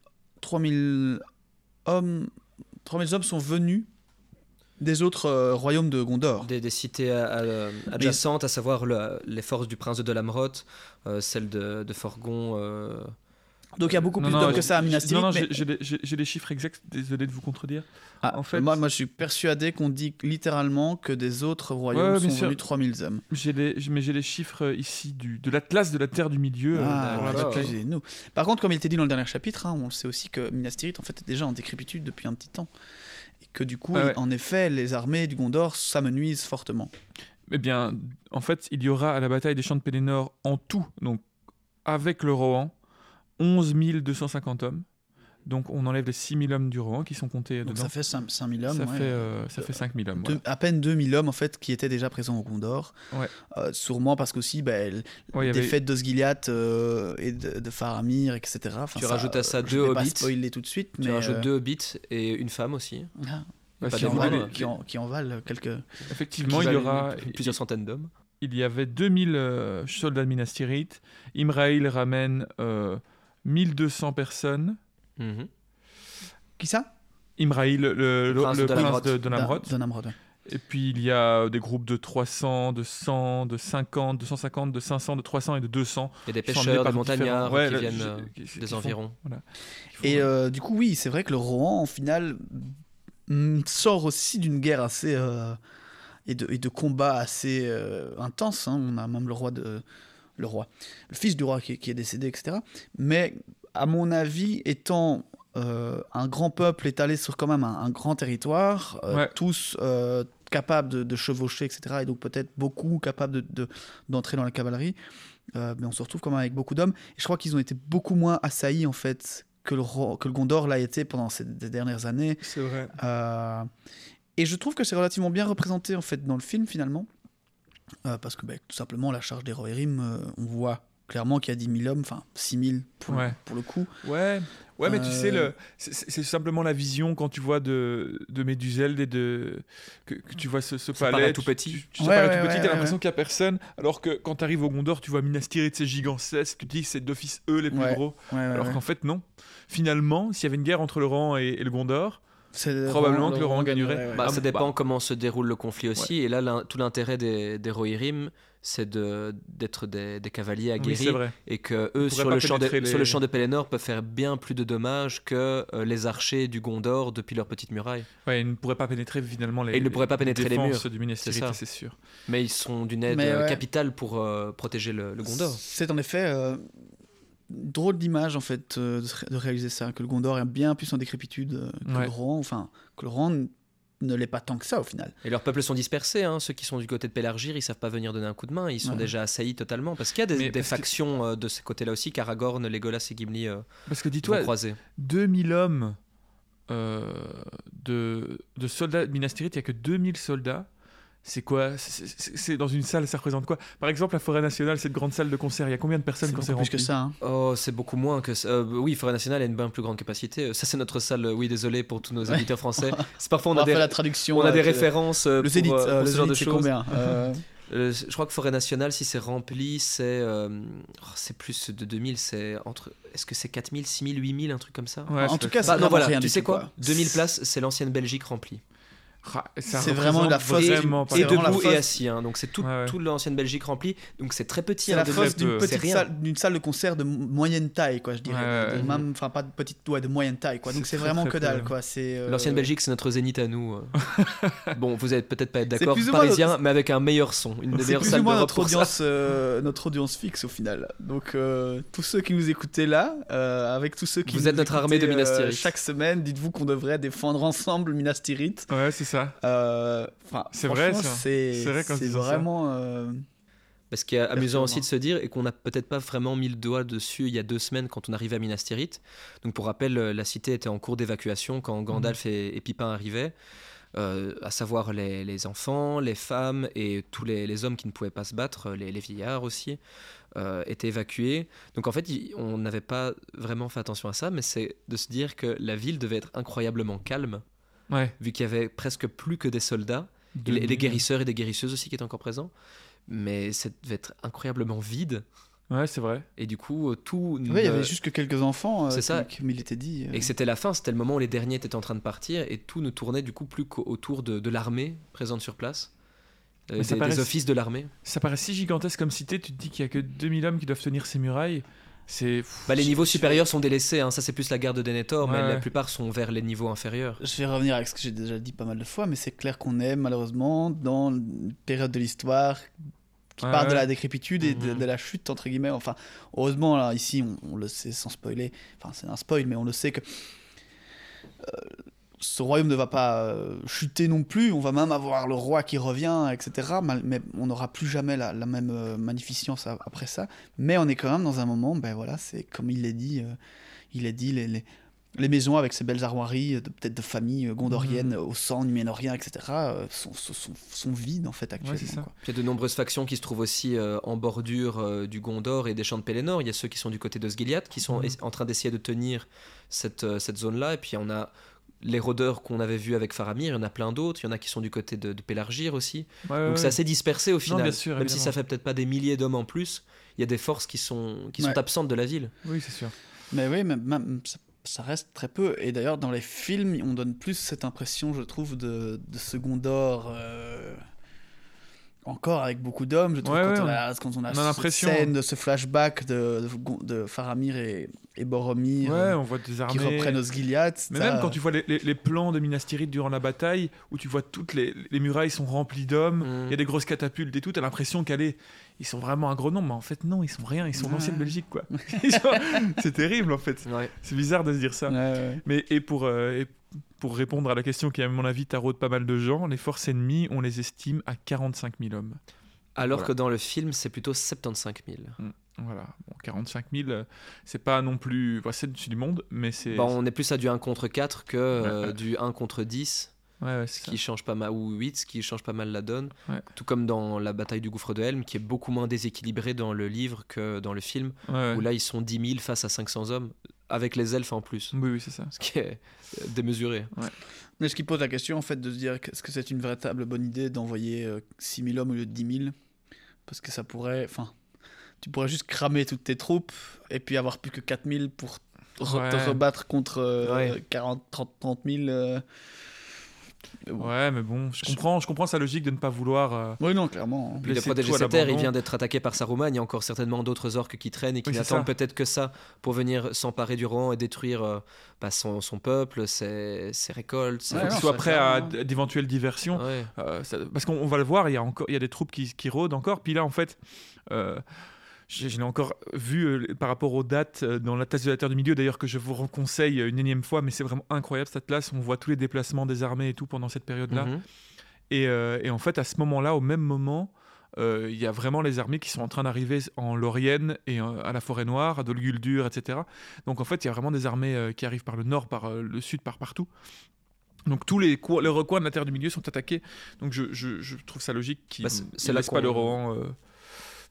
3000 hommes, 3000 hommes sont venus des autres euh, royaumes de Gondor. Des, cités adjacentes, à savoir les forces du prince de Delamrot, euh, celles de, Forgon. Euh. Donc il y a beaucoup plus d'hommes que ça à Minas Tirith. Non, non, j'ai les chiffres exacts, désolé de vous contredire. Ah, en fait, moi, moi je suis persuadé qu'on dit littéralement que des autres royaumes sont venus 3000 hommes. Les, mais j'ai les chiffres ici du, de l'Atlas de la Terre du Milieu. Ah, nous. Par contre, comme il était dit dans le dernier chapitre, hein, on sait aussi que Minas Tirith en fait, est déjà en décrépitude depuis un petit temps que du coup, en effet, les armées du Gondor s'amenuisent fortement. Eh bien, en fait, il y aura à la bataille des champs de Pélénor en tout, donc avec le Rohan, 11 250 hommes. Donc on enlève les 6000 hommes du Rohan qui sont comptés Donc dedans. Ça fait 5000 hommes. Ça, fait, euh, ça fait 5000 hommes. À peine 2000 hommes en fait qui étaient déjà présents au Gondor. Ouais. Euh, sûrement parce qu'aussi bah, ouais, des fêtes d'Osgiliath euh, et de, de, Faramir, etc. Enfin, tu rajoutes à ça deux hobbits. Pas spoiler tout de suite. Tu mais rajoutes deux hobbits et une femme aussi. Ah. Bah, qui, en valent, qui, en, qui, en valent, quelques. Effectivement, il y aura plusieurs centaines d'hommes. Il y avait 2000 soldats de Minas Tirith. Imraïl ramène 1200 personnes. Mm -hmm. Qui ça? Imraïl, le, le- le prince de prince Namrod. de, de Namrod. De Namrod, ouais. Et puis il y a des groupes de 300, de 100, de 50, de 150, de 500, de 300 et de 200. Il y a des qui pêcheurs, des montagnards ouais, qui là, viennent je- euh, qui- qui des font- environs. qui font- Et euh, du coup, oui, c'est vrai que le Rohan, en final, mm, sort aussi d'une guerre assez. euh, et, de, et de combats assez euh, intenses. hein. On a même le roi de. Le roi. Le fils du roi qui, est- qui est décédé, etc. Mais, à mon avis, étant. euh, un grand peuple étalé sur quand même un, un grand territoire, euh, Ouais. tous euh, capables de, de chevaucher, etc. Et donc peut-être beaucoup capables de- de- d'entrer dans la cavalerie. Mais on se retrouve quand même avec beaucoup d'hommes. Et je crois qu'ils ont été beaucoup moins assaillis en fait que le, Ro- que le Gondor l'a été pendant ces, ces dernières années. C'est vrai. Et je trouve que c'est relativement bien représenté en fait dans le film finalement. Parce que ben, tout simplement la charge des Rohirrim, on voit clairement qu'il y a 10 000 hommes, enfin 6 000 pour, Ouais. pour le coup. Ouais, ouais, mais tu sais, Euh, le, c'est- c'est simplement la vision quand tu vois de, de Méduseld et de. Que, que tu vois ce, palais. tout tu- petit. Tu, tu Ouais, ça paraît ouais, tout petit, ouais, t'as ouais, l'impression qu'il n'y a personne. Alors que quand tu arrives au Gondor, tu vois Minas Tirith, c'est gigantesque. Tu te dis que c'est d'office eux les plus Ouais. gros. Ouais, ouais, Alors ouais. qu'en fait, non. Finalement, s'il y avait une guerre entre le Rang et, et le Gondor, C'est probablement que le Rohan gagnerait. ouais, ouais. Bah, Ah, ça bah. dépend comment se déroule le conflit aussi. Et là, l'in- tout l'intérêt des, des Rohirrim, c'est de- d'être des, des cavaliers oui, aguerris. c'est vrai. et que eux, sur le, champ de, les- sur le champ de Pelennor, peuvent faire bien plus de dommages que euh, les archers du Gondor depuis leur petite muraille. Ouais, ils ne pourraient pas pénétrer finalement les. Et ils ne pourraient pas pénétrer les murs. du Minas C'est sûr. Mais ils sont d'une aide euh, ouais. capitale pour euh, protéger le, le Gondor. C'est en effet euh, drôle d'image en fait euh, de, ré- de réaliser ça, que le Gondor est bien plus en décrépitude que Ouais. le Rohan, enfin que le Rohan n- ne l'est pas tant que ça au final. Et leurs peuples sont dispersés. hein. Ceux qui sont du côté de Pélargir, ils savent pas venir donner un coup de main. Ils sont Ouais. déjà assaillis totalement. Parce qu'il y a des, que- factions euh, de ces côtés-là aussi. qu'Aragorn, Legolas et Gimli euh, Parce que dis-toi, croiser. 2000 hommes euh, de, de soldats de Minas Tirith, il n'y a que 2000 soldats. C'est quoi? C'est- dans une salle, ça représente quoi? Par exemple, la forêt nationale, cette grande salle de concert, il y a combien de personnes C'est quand c'est plus rempli? que ça. hein. Oh, c'est beaucoup moins que ça. Euh, oui, Forêt Nationale a une bien plus grande capacité. Ça, c'est notre salle. euh, Oui, désolé pour tous nos Ouais. auditeurs français. C'est parfois on On a des, la traduction. on a des euh, références euh, Le pour, Zénith, euh, euh, pour le ce genre de choses. combien Euh, Euh, je crois que Forêt Nationale, si c'est rempli, c'est euh, oh, c'est plus de 2000. C'est entre. Est-ce que c'est 4000, 6000, 8000, un truc comme ça? Ouais, En tout cas, Bah, c'est non, voilà, rien tu sais quoi? 2000 places, c'est l'ancienne Belgique remplie. C'est vraiment de la fosse- vraiment Et la debout et assis, hein, donc c'est tout- Ouais, ouais. toute l'ancienne Belgique remplie. Donc c'est très petit. C'est hein, la de- fosse très d'une petite salle, d'une salle de concert de mo- moyenne taille, quoi, je dirais. Ouais, De même- Enfin, pas de petite, ouais, de moyenne taille, quoi. Donc C'est vraiment très que dalle, quoi. C'est euh, L'ancienne Belgique, c'est notre zénith à nous. euh. bon, vous allez peut-être pas être d'accord, parisien, notre- mais avec un meilleur son, une des meilleures salles d'Europe notre audience, euh, notre audience fixe au final. Donc euh, tous ceux qui nous écoutaient là, euh, avec tous ceux qui Vous êtes notre armée de Minas euh, Tirith. chaque semaine, dites-vous qu'on devrait défendre ensemble Minas Tirith. Ouais, c'est ça. Euh, C'est vrai. C'est vrai quand c'est vraiment. euh, Parce qu'il est amusant aussi de se dire, et qu'on n'a peut-être pas vraiment mis le doigt dessus il y a deux semaines quand on arrivait à Minas Tirith. Donc pour rappel, euh, la cité était en cours d'évacuation quand Gandalf et, et Pipin arrivaient, euh, à savoir les, les enfants, les femmes et tous les, les hommes qui ne pouvaient pas se battre, les, les vieillards aussi, euh, étaient évacués. Donc en fait, on n'avait pas vraiment fait attention à ça, mais c'est de se dire que la ville devait être incroyablement calme, Ouais. vu qu'il y avait presque plus que des soldats. Et des guérisseurs et des guérisseuses aussi qui étaient encore présents. Mais ça devait être incroyablement vide. Ouais, c'est vrai. Et du coup, euh, tout. ouais, il y ne- avait juste que quelques enfants. euh, C'est ça. Comme il était dit. euh. Et que c'était la fin, c'était le moment où les derniers étaient en train de partir et tout ne tournait du coup plus qu'autour de, de l'armée présente sur place. Euh, des, paraît- des offices de l'armée. Ça paraît si gigantesque comme cité, tu te dis qu'il y a que 2000 hommes qui doivent tenir ces murailles. C'est. Bah, les niveaux supérieurs sont délaissés, hein. ça c'est plus la garde de Denethor, mais Ouais, la plupart sont vers les niveaux inférieurs. Je vais revenir avec ce que j'ai déjà dit pas mal de fois, mais c'est clair qu'on est malheureusement dans une période de l'histoire qui Ouais, part de la décrépitude et de, Mhm. de la chute, entre guillemets. Enfin, heureusement, là, ici, on, on le sait sans spoiler. Enfin, c'est un spoil, mais on le sait que euh, ce royaume ne va pas euh, chuter non plus. On va même avoir le roi qui revient, etc. Mais on n'aura plus jamais la, la même euh, magnificence a- après ça. Mais on est quand même dans un moment, ben voilà, c'est comme il l'a dit, euh, il a dit les, les, les maisons avec ces belles armoiries, de- peut-être de familles gondoriennes au sang numénorien, etc., euh, sont, sont, sont- sont vides en fait actuellement. c'est ça. quoi. Il y a de nombreuses factions qui se trouvent aussi euh, en bordure euh, du Gondor et des champs de Pelennor. Il y a ceux qui sont du côté de Sgiliath qui sont Mhm. en train d'essayer de tenir cette, euh, cette zone-là. Et puis on a les rôdeurs qu'on avait vus avec Faramir, il y en a plein d'autres. Il y en a qui sont du côté de, de Pélargir aussi. Ouais, ouais, Donc c'est assez dispersé au final. bien sûr, Même si ça fait peut-être pas des milliers d'hommes en plus, il y a des forces qui sont, qui sont absentes de la ville. Oui, c'est sûr. Mais oui, même- ça- ça reste très peu. Et d'ailleurs, dans les films, on donne plus cette impression, je trouve, de, de second or. euh, encore avec beaucoup d'hommes, je trouve, Ouais, quand, ouais, on on- a, quand on a on a cette l'impression- scène de ce flashback de, de, de Faramir et, et Boromir Ouais, euh, on voit des qui armées. reprennent Osgiliath. Mais ça- même quand tu vois les, les- les plans de Minas Tirith durant la bataille, où tu vois toutes les, les murailles sont remplies d'hommes, Mm. il y a des grosses catapultes et tout, t'as l'impression qu'allez, ils sont vraiment un gros nombre, mais en fait non, ils sont rien, ils sont Ouais. l'ancienne Belgique quoi. C'est terrible en fait. Ouais. C'est bizarre de se dire ça. Ouais, ouais. Mais et pour, euh, et pour répondre à la question qui à mon avis taraude pas mal de gens, les forces ennemies, on les estime à 45 000 hommes. Alors Voilà. que dans le film, c'est plutôt 75 000. Voilà, bon, 45 000, euh, c'est pas non plus, bah, c'est du monde, mais c'est, Bon, on est plus à du 1 contre 4 que euh, Ouais, ouais. du 1 contre 10, ouais, ouais, c'est ce ça. qui change pas mal, ou 8, ce qui change pas mal la donne. Ouais. Tout comme dans la bataille du gouffre de Helm, qui est beaucoup moins déséquilibré dans le livre que dans le film, Ouais, ouais. où là ils sont 10 000 face à 500 hommes, avec les elfes en plus, Oui, oui, c'est ça. ce qui est euh, démesuré. Mais ce qui pose la question, en fait, de se dire est-ce que c'est une véritable bonne idée d'envoyer 6000 hommes au lieu de 10 000 Parce que ça pourrait. Enfin, tu pourrais juste cramer toutes tes troupes et puis avoir plus que 4000 pour re- te Ouais. rebattre contre euh, Ouais. 40, 30, 30 000. euh. Mais bon. Ouais, mais bon, je comprends, je comprends sa logique de ne pas vouloir. euh, Oui, non, clairement. Protéger tout à ses terres, il vient d'être attaqué par Saruman. Il y a encore certainement d'autres orques qui traînent et qui Oui, n'attendent peut-être que ça pour venir s'emparer du Rohan et détruire euh, bah, son, son peuple, ses, ses récoltes. ses- Ouais, faut qu'il soit prêt à d'éventuelles diversions. Ouais. Euh, ça- parce qu'on on va le voir, il y a encore, il y a des troupes qui, qui rôdent encore. Puis là, en fait, euh, je, l'ai encore vu euh, par rapport aux dates euh, dans la tasse de la Terre du Milieu, d'ailleurs que je vous conseille une énième fois, mais c'est vraiment incroyable cette place. On voit tous les déplacements des armées et tout pendant cette période-là. Mhm. Et, euh, et en fait, à ce moment-là, au même moment, euh, il y a vraiment les armées qui sont en train d'arriver en Lorienne et euh, à la Forêt Noire, à Dol Guldur, etc. Donc en fait, il y a vraiment des armées euh, qui arrivent par le nord, par le sud, par partout. Donc tous les, coins- les recoins de la Terre du Milieu sont attaqués. Donc je, je- je trouve ça logique qu'ils Bah, ne laissent pas le Rohan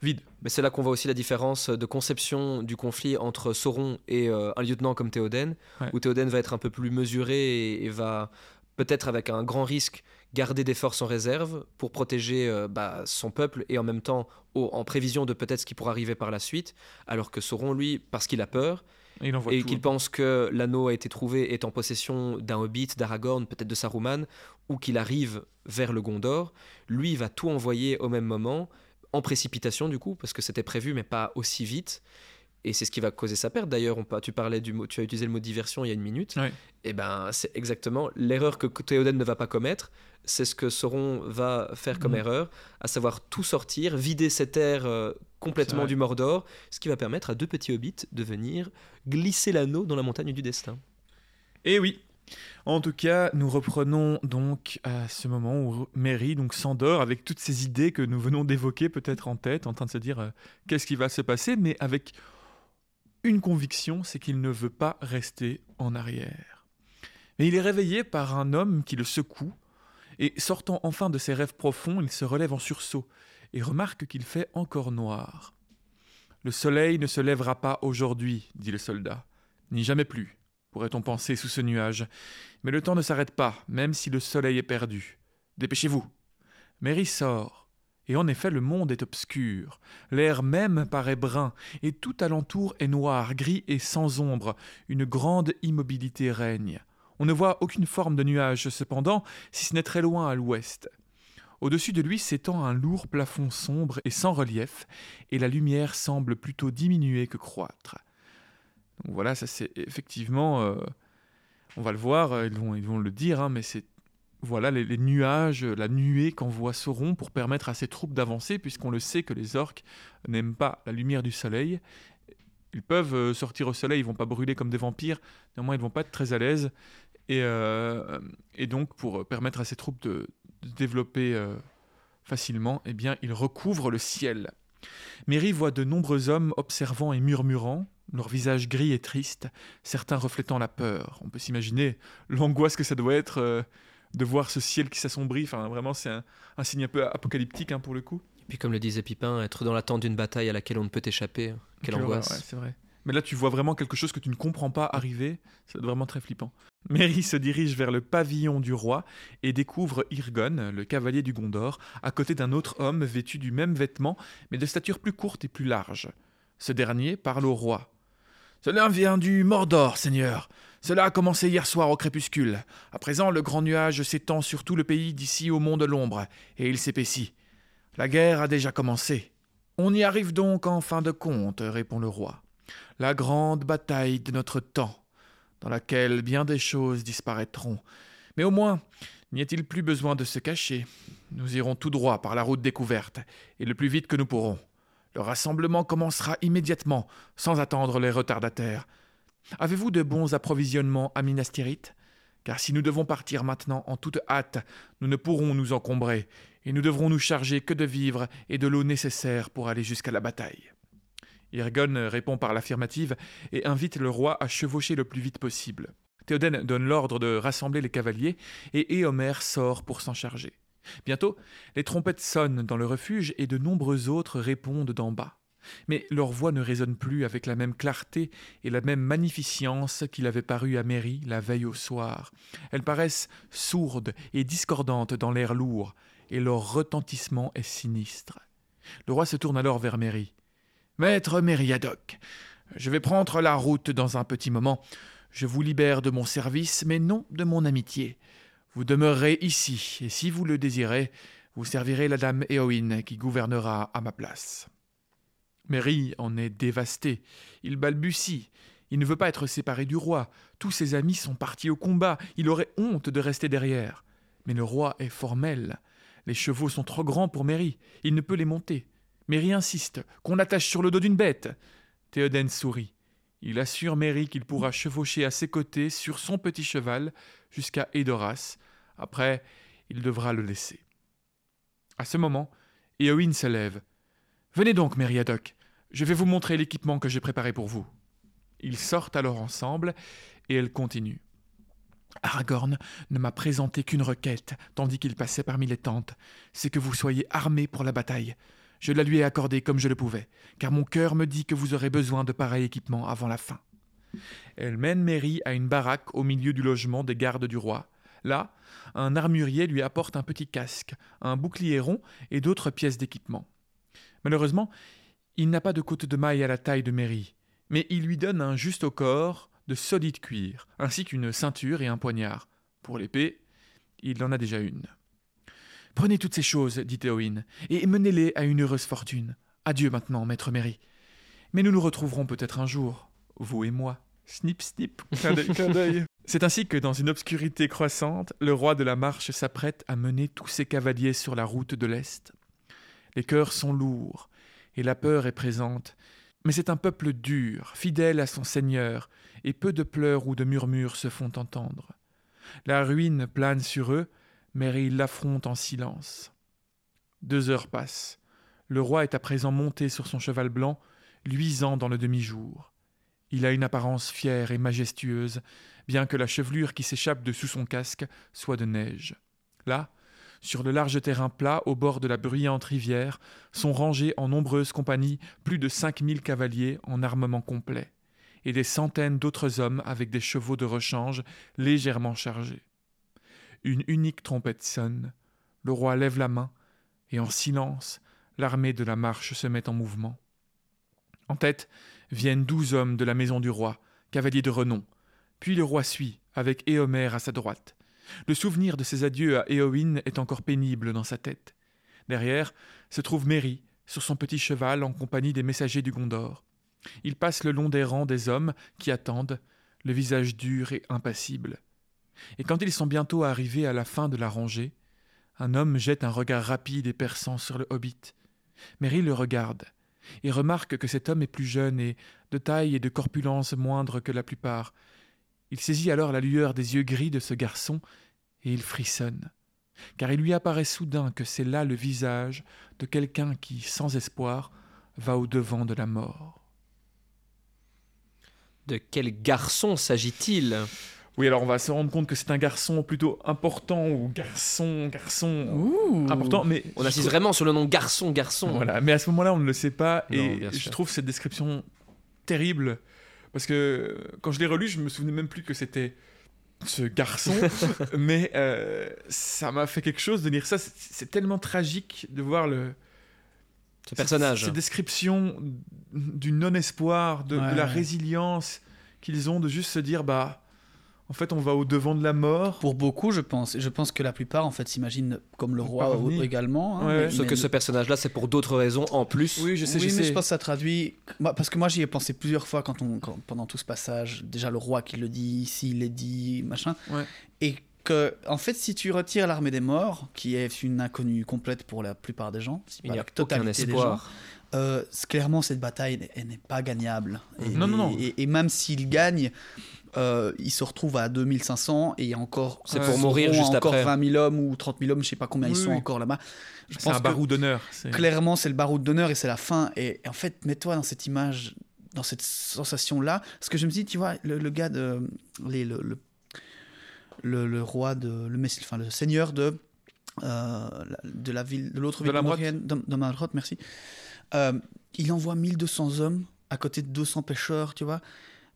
vide. Mais c'est là qu'on voit aussi la différence de conception du conflit entre Sauron et euh, un lieutenant comme Théoden, Ouais. où Théoden va être un peu plus mesuré et, et va peut-être avec un grand risque garder des forces en réserve pour protéger euh, bah, son peuple et en même temps en prévision de peut-être ce qui pourra arriver par la suite, alors que Sauron, lui, parce qu'il a peur Et il qu'il hein. pense que l'anneau a été trouvé est en possession d'un hobbit, d'Aragorn, peut-être de Saruman, ou qu'il arrive vers le Gondor, lui il va tout envoyer au même moment, en précipitation du coup, parce que c'était prévu mais pas aussi vite. Et c'est ce qui va causer sa perte. D'ailleurs, on tu parlais du mot, tu as utilisé le mot diversion il y a une minute. Et ben, c'est exactement l'erreur que Théoden ne va pas commettre. C'est ce que Sauron va faire comme Mhm. erreur, à savoir tout sortir, vider ses terres euh, complètement du Mordor, ce qui va permettre à deux petits hobbits de venir glisser l'anneau dans la montagne du destin. Et oui. En tout cas, nous reprenons donc à ce moment où Mary donc s'endort avec toutes ces idées que nous venons d'évoquer peut-être en tête, en train de se dire euh, qu'est-ce qui va se passer, mais avec une conviction, c'est qu'il ne veut pas rester en arrière. Mais il est réveillé par un homme qui le secoue, et sortant enfin de ses rêves profonds, il se relève en sursaut et remarque qu'il fait encore noir. Le soleil ne se lèvera pas aujourd'hui, dit le soldat, ni jamais plus pourrait-on penser sous ce nuage. Mais le temps ne s'arrête pas, même si le soleil est perdu. Dépêchez-vous. Mary sort. Et en effet, le monde est obscur. L'air même paraît brun, et tout alentour est noir, gris et sans ombre. Une grande immobilité règne. On ne voit aucune forme de nuage, cependant, si ce n'est très loin à l'ouest. Au-dessus de lui s'étend un lourd plafond sombre et sans relief, et la lumière semble plutôt diminuer que croître. Donc voilà, ça c'est effectivement, euh, on va le voir, euh, ils vont, ils vont le dire, hein, mais c'est voilà les, nuages, la nuée qu'envoie Sauron pour permettre à ses troupes d'avancer, puisqu'on le sait que les orques n'aiment pas la lumière du soleil. Ils peuvent euh, sortir au soleil, ils vont pas brûler comme des vampires, néanmoins ils vont pas être très à l'aise. Et, donc pour permettre à ses troupes de, de développer facilement, eh bien ils recouvrent le ciel. Mary voit de nombreux hommes observant et murmurant, leur visage gris et triste, certains reflétant la peur. On peut s'imaginer l'angoisse que ça doit être euh, de voir ce ciel qui s'assombrit. Enfin, vraiment, c'est un, un signe un peu apocalyptique hein, pour le coup. Et puis, comme le disait Pipin, être dans l'attente d'une bataille à laquelle on ne peut échapper, quelle Quelle angoisse. ouais, c'est vrai. Mais là, tu vois vraiment quelque chose que tu ne comprends pas arriver. C'est vraiment très flippant. Mary se dirige vers le pavillon du roi et découvre Irgon, le cavalier du Gondor, à côté d'un autre homme vêtu du même vêtement, mais de stature plus courte et plus large. Ce dernier parle au roi. Cela vient du Mordor, Seigneur. Cela a commencé hier soir au crépuscule. À présent, le grand nuage s'étend sur tout le pays d'ici au mont de l'ombre, et il s'épaissit. La guerre a déjà commencé. On y arrive donc en fin de compte, répond le roi. La grande bataille de notre temps, dans laquelle bien des choses disparaîtront. Mais au moins, n'y a-t-il plus besoin de se cacher? Nous irons tout droit par la route découverte, et le plus vite que nous pourrons. Le rassemblement commencera immédiatement, sans attendre les retardataires. Avez-vous de bons approvisionnements à Minas Tirith Car si nous devons partir maintenant en toute hâte, nous ne pourrons nous encombrer, et nous devrons nous charger que de vivres et de l'eau nécessaire pour aller jusqu'à la bataille. Irgon répond par l'affirmative et invite le roi à chevaucher le plus vite possible. Théoden donne l'ordre de rassembler les cavaliers et Éomer sort pour s'en charger. Bientôt, les trompettes sonnent dans le refuge et de nombreux autres répondent d'en bas. Mais leur voix ne résonne plus avec la même clarté et la même magnificence qu'il avait paru à Mary la veille au soir. Elles paraissent sourdes et discordantes dans l'air lourd, et leur retentissement est sinistre. Le roi se tourne alors vers Mary. Maître Mériadoc, je vais prendre la route dans un petit moment. Je vous libère de mon service, mais non de mon amitié. Vous demeurerez ici, et si vous le désirez, vous servirez la dame Éowyn qui gouvernera à ma place. Mary en est dévasté. Il balbutie. Il ne veut pas être séparé du roi. Tous ses amis sont partis au combat. Il aurait honte de rester derrière. Mais le roi est formel. Les chevaux sont trop grands pour Mary. Il ne peut les monter. Mary insiste qu'on l'attache sur le dos d'une bête. Théoden sourit. Il assure Mary qu'il pourra chevaucher à ses côtés sur son petit cheval jusqu'à Edoras. Après, il devra le laisser. À ce moment, Éowyn se lève. Venez donc, Mériadoc, je vais vous montrer l'équipement que j'ai préparé pour vous. Ils sortent alors ensemble, et elle continue. Aragorn ne m'a présenté qu'une requête, tandis qu'il passait parmi les tentes, c'est que vous soyez armés pour la bataille. Je la lui ai accordée comme je le pouvais, car mon cœur me dit que vous aurez besoin de pareil équipement avant la fin. Elle mène Mary à une baraque au milieu du logement des gardes du roi. Là, un armurier lui apporte un petit casque, un bouclier rond et d'autres pièces d'équipement. Malheureusement, il n'a pas de côte de maille à la taille de Mary, mais il lui donne un juste au corps de solide cuir, ainsi qu'une ceinture et un poignard. Pour l'épée, il en a déjà une. Prenez toutes ces choses, dit Théoïne, et menez-les à une heureuse fortune. Adieu maintenant, maître Mary. Mais nous nous retrouverons peut-être un jour, vous et moi. Snip, snip, clin d'œil. C'est ainsi que, dans une obscurité croissante, le roi de la marche s'apprête à mener tous ses cavaliers sur la route de l'Est. Les cœurs sont lourds, et la peur est présente. Mais c'est un peuple dur, fidèle à son Seigneur, et peu de pleurs ou de murmures se font entendre. La ruine plane sur eux, mais ils l'affrontent en silence. Deux heures passent. Le roi est à présent monté sur son cheval blanc, luisant dans le demi-jour. Il a une apparence fière et majestueuse, bien que la chevelure qui s'échappe de sous son casque soit de neige. Là, sur le large terrain plat, au bord de la bruyante rivière, sont rangés en nombreuses compagnies plus de cinq mille cavaliers en armement complet, et des centaines d'autres hommes avec des chevaux de rechange légèrement chargés. Une unique trompette sonne, le roi lève la main, et en silence, l'armée de la marche se met en mouvement. En tête viennent douze hommes de la maison du roi, cavaliers de renom, puis le roi suit, avec Éomer à sa droite, le souvenir de ses adieux à Éowyn est encore pénible dans sa tête. Derrière se trouve Mary, sur son petit cheval en compagnie des messagers du Gondor. Il passe le long des rangs des hommes qui attendent, le visage dur et impassible. Et quand ils sont bientôt arrivés à la fin de la rangée, un homme jette un regard rapide et perçant sur le hobbit. Mary le regarde et remarque que cet homme est plus jeune et de taille et de corpulence moindre que la plupart, il saisit alors la lueur des yeux gris de ce garçon, et il frissonne, car il lui apparaît soudain que c'est là le visage de quelqu'un qui, sans espoir, va au-devant de la mort. De quel garçon s'agit-il? Oui, alors on va se rendre compte que c'est un garçon plutôt important ou garçon, garçon important, mais on insiste vraiment sur le nom garçon, garçon. Voilà, mais à ce moment-là, on ne le sait pas et je trouve cette description terrible parce que quand je l'ai relu, je me souvenais même plus que c'était ce garçon, mais euh, ça m'a fait quelque chose de lire ça. C'est tellement tragique de voir le, Ce personnage. Ces descriptions du non-espoir, de, de la résilience qu'ils ont, de juste se dire, bah, en fait, on va au devant de la mort. Pour beaucoup, je pense. Et je pense que la plupart, en fait, s'imaginent comme le On roi également. hein, Ouais, mais- ouais. Sauf mais que ce personnage-là, c'est pour d'autres raisons en plus. Oui, je sais, oui, je mais sais. je pense que ça traduit. Moi, parce que moi, j'y ai pensé plusieurs fois quand on, quand- pendant tout ce passage. Déjà, le roi qui le dit, ici, il est dit, machin. Ouais. Et que, en fait, si tu retires l'armée des morts, qui est une inconnue complète pour la plupart des gens, si Il n'y a la aucun totalité des gens, espoir. euh, c'est- clairement, cette bataille, elle- elle n'est pas gagnable. Et, Non, non, non. Et, et même s'il gagne, euh, il se retrouve à 2500 et il y a encore. C'est pour mourir juste encore après. 20 000 hommes ou 30 000 hommes, je sais pas combien ils sont oui. encore là-bas. C'est un pense que barou d'honneur. clairement, c'est le baroud d'honneur et c'est la fin. Et, et en fait, mets-toi dans cette image, dans cette sensation-là. Parce que je me dis, tu vois, le, le gars de. Les, le, le, le- le roi de. Le, messie- enfin, le seigneur de. euh, de la ville, de l'autre De ville de, de Malrot, merci. Euh, il envoie 1200 hommes à côté de 200 pêcheurs, tu vois.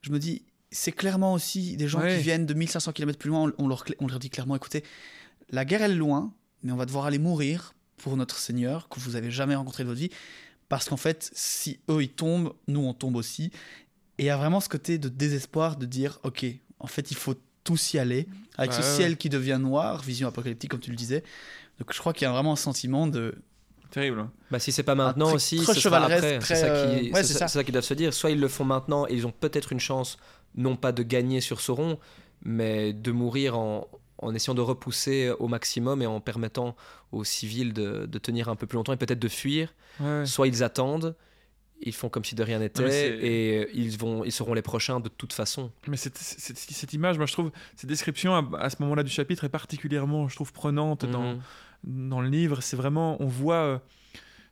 Je me dis, c'est clairement aussi des gens Ouais. qui viennent de 1500 km plus loin. On, leur, on leur dit clairement, écoutez, la guerre elle est loin, mais on va devoir aller mourir pour notre Seigneur que vous avez jamais rencontré de votre vie. Parce qu'en fait, si eux ils tombent, nous on tombe aussi. Et il y a vraiment ce côté de désespoir de dire, ok, en fait il faut tous y aller, avec Ouais, ce ouais. ciel qui devient noir, vision apocalyptique comme tu le disais. Donc je crois qu'il y a vraiment un sentiment de, Terrible. hein. Bah, si c'est pas maintenant aussi, très ce C'est ça, euh, qui- ouais, c'est c'est ça- ça. c'est ça qu'ils doivent se dire. Soit ils le font maintenant et ils ont peut-être une chance, non pas de gagner sur Sauron, mais de mourir en, en essayant de repousser au maximum et en permettant aux civils de, de tenir un peu plus longtemps et peut-être de fuir. Ouais. Soit ils attendent, ils font comme si de rien n'était et ils, vont, ils seront les prochains de toute façon. Mais cette, cette, cette image, moi je trouve, cette description à, à ce moment-là du chapitre est particulièrement, je trouve, prenante dans, Mhm. dans le livre. C'est vraiment, on voit, euh,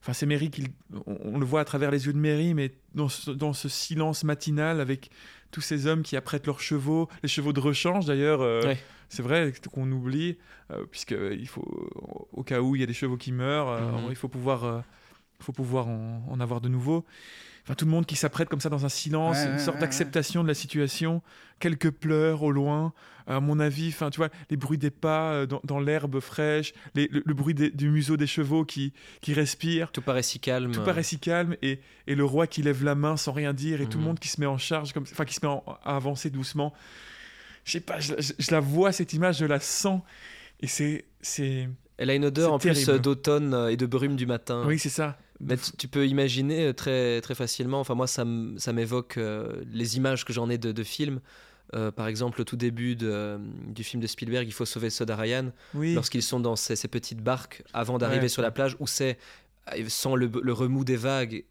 enfin c'est Mary qui, le- on, on le voit à travers les yeux de Mary, mais dans ce, dans ce silence matinal avec tous ces hommes qui apprêtent leurs chevaux, les chevaux de rechange d'ailleurs. euh, Ouais. C'est vrai qu'on oublie, euh, puisque il faut, au cas où il y a des chevaux qui meurent, euh, Mhm. il faut pouvoir, euh, faut pouvoir en, en avoir de nouveaux. Enfin, tout le monde qui s'apprête comme ça dans un silence, Ouais, une sorte ouais, d'acceptation de la situation, quelques pleurs au loin, à mon avis, enfin tu vois, les bruits des pas euh, dans, dans l'herbe fraîche, les- le, le bruit des- du museau des chevaux qui, qui respirent, Tout paraît si calme. tout paraît si calme, et, et le roi qui lève la main sans rien dire, et tout le Mhm. monde qui se met en charge, comme, enfin qui se met en- à avancer doucement. Je sais pas, je, je- je la vois cette image, je la sens, et c'est, c'est, Elle a une odeur en plus terrible. d'automne et de brume du matin. oui c'est ça. Mais tu, tu peux imaginer euh, très, très facilement, enfin moi ça, m'évoque euh, les images que j'en ai de, de films. Euh, par exemple, au tout début de, du film de Spielberg, Il faut sauver Soda Ryan, Oui. lorsqu'ils sont dans ces, ces petites barques avant d'arriver Ouais. sur la plage, où c'est, sans le, le remous des vagues,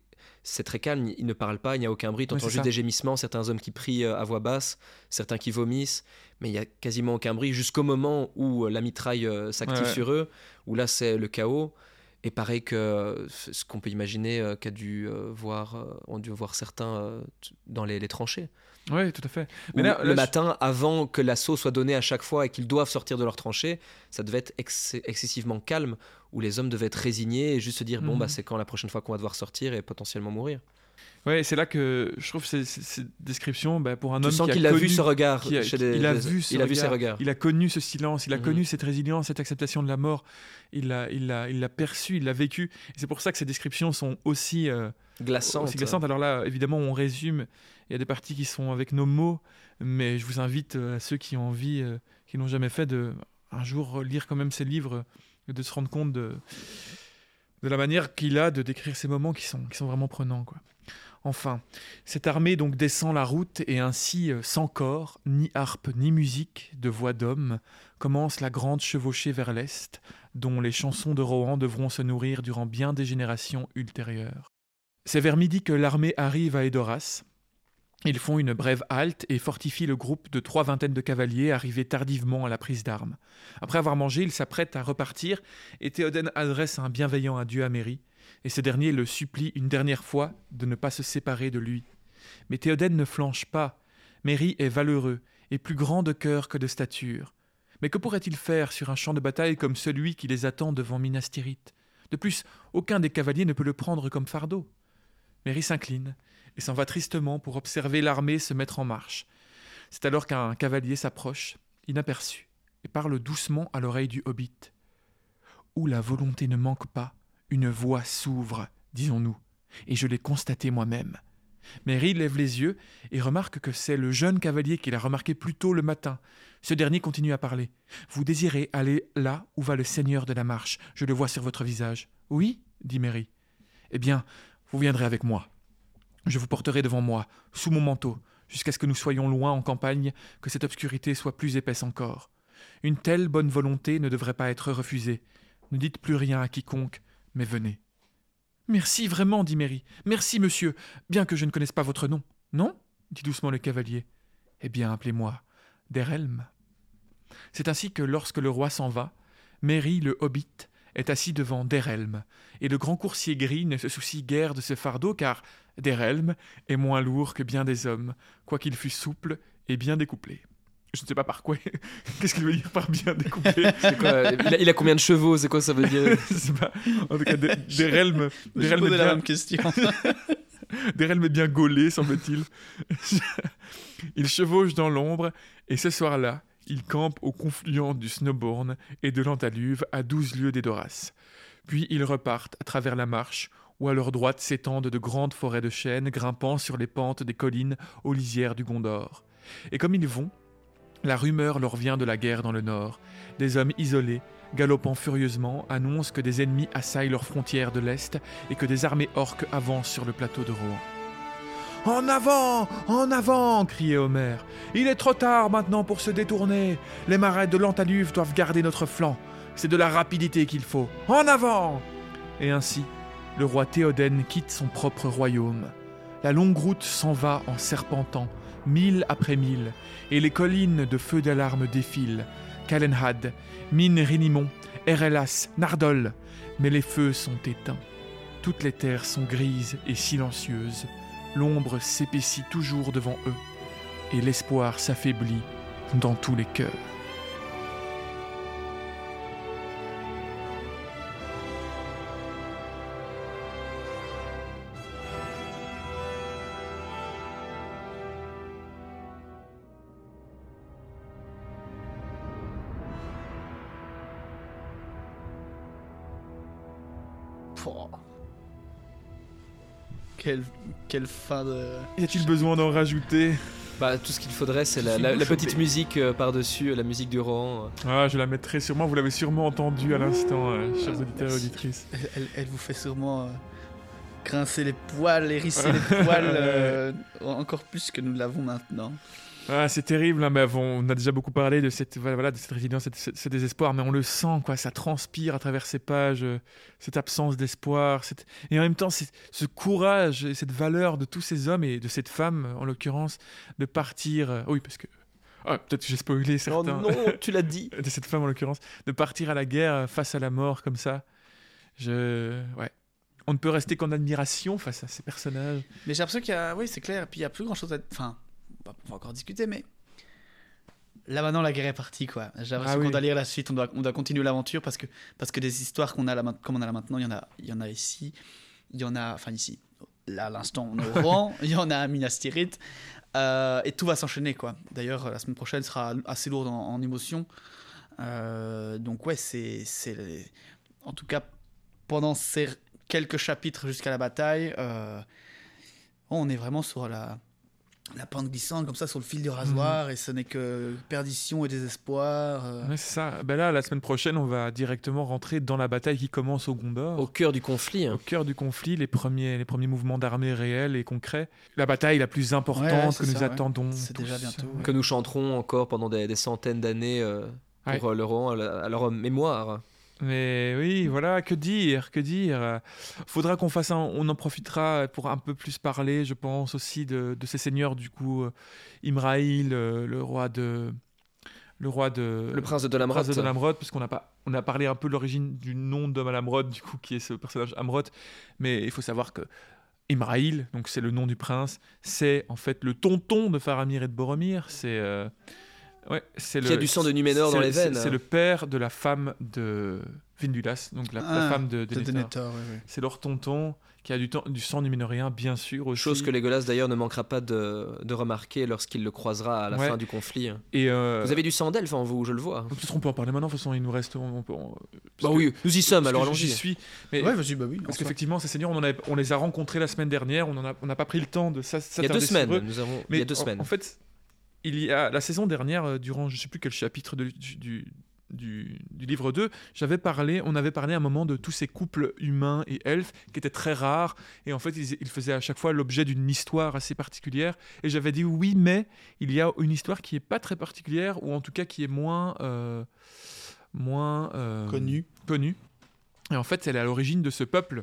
c'est très calme, ils ne parlent pas, il n'y a aucun bruit, entends c'est juste ça. des gémissements, certains hommes qui prient à voix basse, certains qui vomissent, mais il n'y a quasiment aucun bruit, jusqu'au moment où la mitraille s'active Ouais, ouais. sur eux, où là c'est le chaos. Et pareil que euh, ce qu'on peut imaginer euh, qu'a dû euh, voir, euh, ont dû voir certains dans les, les tranchées. Oui, tout à fait. Là- le là, je- matin, avant que l'assaut soit donné à chaque fois et qu'ils doivent sortir de leur tranchée, ça devait être ex- excessivement calme, où les hommes devaient être résignés et juste se dire bon Mhm. bah c'est quand la prochaine fois qu'on va devoir sortir et potentiellement mourir. Ouais, c'est là que je trouve ces, ces- ces descriptions, bah, pour un Tu homme sens qui qu'il a a connu, vu ce regard. qui a- chez les- il a les- vu ce il a vu ses regard, regards. il a connu ce silence, il a Mhm. connu cette résilience, cette acceptation de la mort, il l'a, il l'a, il l'a perçu, il l'a vécu. Et c'est pour ça que ces descriptions sont aussi, euh, aussi glaçantes. Alors là, évidemment, on résume. Il y a des parties qui sont avec nos mots, mais je vous invite euh, à ceux qui ont envie, euh, qui n'ont jamais fait, de un jour lire quand même ces livres, et de se rendre compte de, de la manière qu'il a de décrire ces moments qui sont, qui sont vraiment prenants. Quoi. Enfin, cette armée donc descend la route et ainsi, euh, sans corps, ni harpe, ni musique, de voix d'homme, commence la grande chevauchée vers l'est, dont les chansons de Rohan devront se nourrir durant bien des générations ultérieures. C'est vers midi que l'armée arrive à Edoras. Ils font une brève halte et fortifient le groupe de trois vingtaines de cavaliers arrivés tardivement à la prise d'armes. Après avoir mangé, ils s'apprêtent à repartir et Théoden adresse un bienveillant adieu à Méry, et ce dernier le supplie une dernière fois de ne pas se séparer de lui. Mais Théoden ne flanche pas. Méry est valeureux et plus grand de cœur que de stature. Mais que pourrait-il faire sur un champ de bataille comme celui qui les attend devant Minas Tirith? De plus, aucun des cavaliers ne peut le prendre comme fardeau. Méry s'incline et s'en va tristement pour observer l'armée se mettre en marche. C'est alors qu'un cavalier s'approche, inaperçu, et parle doucement à l'oreille du hobbit. Où la volonté ne manque pas, une voie s'ouvre, disons-nous, et je l'ai constaté moi-même. Mary lève les yeux et remarque que c'est le jeune cavalier qu'il a remarqué plus tôt le matin. Ce dernier continue à parler. Vous désirez aller là où va le seigneur de la marche. Je le vois sur votre visage. Oui dit Mary. Eh bien, vous viendrez avec moi. Je vous porterai devant moi, sous mon manteau, jusqu'à ce que nous soyons loin en campagne, que cette obscurité soit plus épaisse encore. Une telle bonne volonté ne devrait pas être refusée. Ne dites plus rien à quiconque, mais venez. Merci vraiment, dit Mary. Merci, monsieur, bien que je ne connaisse pas votre nom. Non? dit doucement le cavalier. Eh bien, appelez-moi Derelm. C'est ainsi que lorsque le roi s'en va, Mary le hobbit est assis devant Derelm, et le grand coursier gris ne se soucie guère de ce fardeau, car Derelm est moins lourd que bien des hommes, quoiqu'il fût souple et bien découplé. Je ne sais pas par quoi. Qu'est-ce qu'il veut dire par bien découpé il, a, combien de chevaux C'est quoi ça veut dire pas. En tout cas, Derelm. Derelm est bien... la même question. Derelm est bien gaulé, semble-t-il. il chevauche dans l'ombre, et ce soir-là, il campe au confluent du Snowbourne et de l'Antaluve à douze lieues d'Edoras. Puis ils repartent à travers la marche, où à leur droite s'étendent de grandes forêts de chênes grimpant sur les pentes des collines aux lisières du Gondor. Et comme ils vont, la rumeur leur vient de la guerre dans le nord. Des hommes isolés, galopant furieusement, annoncent que des ennemis assaillent leurs frontières de l'Est et que des armées orques avancent sur le plateau de Rohan. En avant En avant criait Homer. Il est trop tard maintenant pour se détourner. Les marais de l'Antaluve doivent garder notre flanc. C'est de la rapidité qu'il faut. En avant Et ainsi, le roi Théoden quitte son propre royaume. La longue route s'en va en serpentant, mille après mille, et les collines de feux d'alarme défilent. Calenhad, Mine Erelas, Nardol. Mais les feux sont éteints. Toutes les terres sont grises et silencieuses l'ombre s'épaissit toujours devant eux, et l'espoir s'affaiblit dans tous les cœurs. Quelle, fin de. Y a-t-il besoin d'en rajouter? Bah, tout ce qu'il faudrait, c'est la, petite musique euh, par-dessus, euh, la musique du Rohan. Euh. Ah, je la mettrai sûrement, vous l'avez sûrement entendu à l'instant, chers auditeurs et auditrices. Elle, vous fait sûrement grincer les poils, hérisser les poils, encore plus que nous l'avons maintenant. Ah, c'est terrible, hein, mais on a déjà beaucoup parlé de cette, voilà, de cette résilience, ce désespoir, mais on le sent, quoi, ça transpire à travers ces pages, euh, cette absence d'espoir, cette... et en même temps, ce courage et cette valeur de tous ces hommes et de cette femme, en l'occurrence, de partir. Euh, oui, parce que. Ah, peut-être que j'ai spoilé certains. Oh non, tu l'as dit. de cette femme, en l'occurrence, de partir à la guerre face à la mort comme ça. Je. Ouais on ne peut rester qu'en admiration face à ces personnages. Mais j'ai l'impression qu'il y a, oui, c'est clair, puis il y a plus grand chose à, enfin, on va encore discuter, mais là maintenant la guerre est partie quoi. J'ai l'impression ah qu'on doit lire la suite, on doit, on doit continuer l'aventure parce que, parce que des histoires qu'on a là, comme on a là maintenant, il y en a, il y en a ici, il y en a, enfin ici, là à l'instant on est au rang, il y en a à Minas Tirith, euh, et tout va s'enchaîner quoi. D'ailleurs la semaine prochaine sera assez lourde en, émotion, euh, donc ouais c'est, c'est, en tout cas pendant ces quelques chapitres jusqu'à la bataille, euh, on est vraiment sur la la pente glissante comme ça sur le fil du rasoir mhm. et ce n'est que perdition et désespoir. Euh. c'est ça. Ben là, la semaine prochaine, on va directement rentrer dans la bataille qui commence au Gondor. Au cœur du conflit. Hein. Au cœur du conflit, les premiers, les premiers mouvements d'armée réels et concrets. La bataille la plus importante que nous attendons. C'est déjà bientôt. Que nous chanterons encore pendant des, centaines d'années euh, pour euh, leur, à leur mémoire. Mais oui, voilà, que dire, que dire? Faudra qu'on fasse un, on en profitera pour un peu plus parler, je pense aussi de, ces seigneurs du coup, euh, Imraïl, euh, le roi de, le roi de, le prince de Lamrod, de puisqu'on a pas, on a parlé un peu de l'origine du nom de Lamrod, du coup, qui est ce personnage Amrod, mais il faut savoir que Imraïl, donc c'est le nom du prince, c'est en fait le tonton de Faramir et de Boromir, c'est euh, Ouais, c'est Qui a du sang de Numénor dans les veines. C'est le père de la femme de Vindulas, donc la, la Ah, femme de, De Denethor. Denethor, oui, oui. C'est leur tonton qui a du, temps- du sang numénorien, bien sûr aussi. Chose que Legolas d'ailleurs ne manquera pas de, de remarquer lorsqu'il le croisera à la Ouais. fin du conflit. Et euh, Vous avez du sang d'elfe en vous, je le vois. peut-être on peut en parler maintenant. De toute façon, il nous reste. On, on peut- on- Bah oui, nous y sommes, alors allons-y. suis. Mais Ouais, vas-y, bah oui. parce qu'effectivement, ces seigneurs, on, en avait- on les a rencontrés la semaine dernière. On n'a pas pris le temps de ça. Il y a deux semaines, nous avons. Mais il y a deux en- semaines. En, fait, il y a la saison dernière, euh, durant je sais plus quel chapitre de- du, du, livre 2, j'avais parlé, on avait parlé à un moment de tous ces couples humains et elfes qui étaient très rares et en fait ils, ils faisaient à chaque fois l'objet d'une histoire assez particulière et j'avais dit oui mais il y a une histoire qui est pas très particulière ou en tout cas qui est moins euh, moins euh, Connu. connue. Et en fait, elle est à l'origine de ce peuple,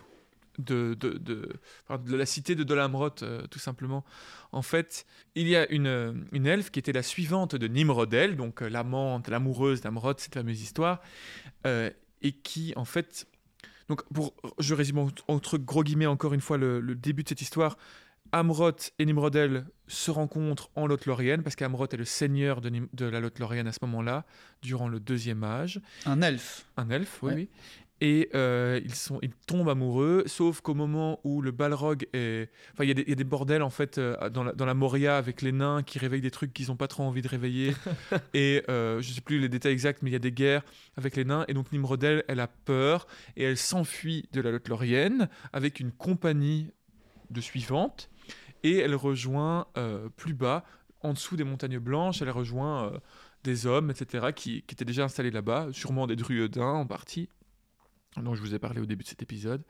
de, de, de, de la cité de Dolamrot, euh, tout simplement. En fait, il y a une, euh, une elfe qui était la suivante de Nimrodel, donc euh, l'amante, l'amoureuse d'Amrod, cette fameuse histoire, euh, et qui, en fait. Donc, pour, je résume en- entre gros guillemets encore une fois le, le début de cette histoire. Amrot et Nimrodel se rencontrent en Lothlorien, parce qu'Amrot est le seigneur de, Nim- de la Lothlorien à ce moment-là, durant le deuxième âge. Un elfe. Un elfe, oui, Ouais. oui. Et euh, ils, sont, ils tombent amoureux, sauf qu'au moment où le Balrog est... Enfin, il y, a des- il y a des bordels, en fait, euh, dans, la, dans la Moria avec les nains qui réveillent des trucs qu'ils n'ont pas trop envie de réveiller. et euh, je sais plus les détails exacts, mais il y a des guerres avec les nains. Et donc Nimrodel, elle a peur et elle s'enfuit de la Lothlorienne avec une compagnie de suivantes. Et elle rejoint euh, plus bas, en dessous des montagnes blanches, elle rejoint des hommes, etc., qui, qui étaient déjà installés là-bas, sûrement des druidins en partie, dont je vous ai parlé au début de cet épisode,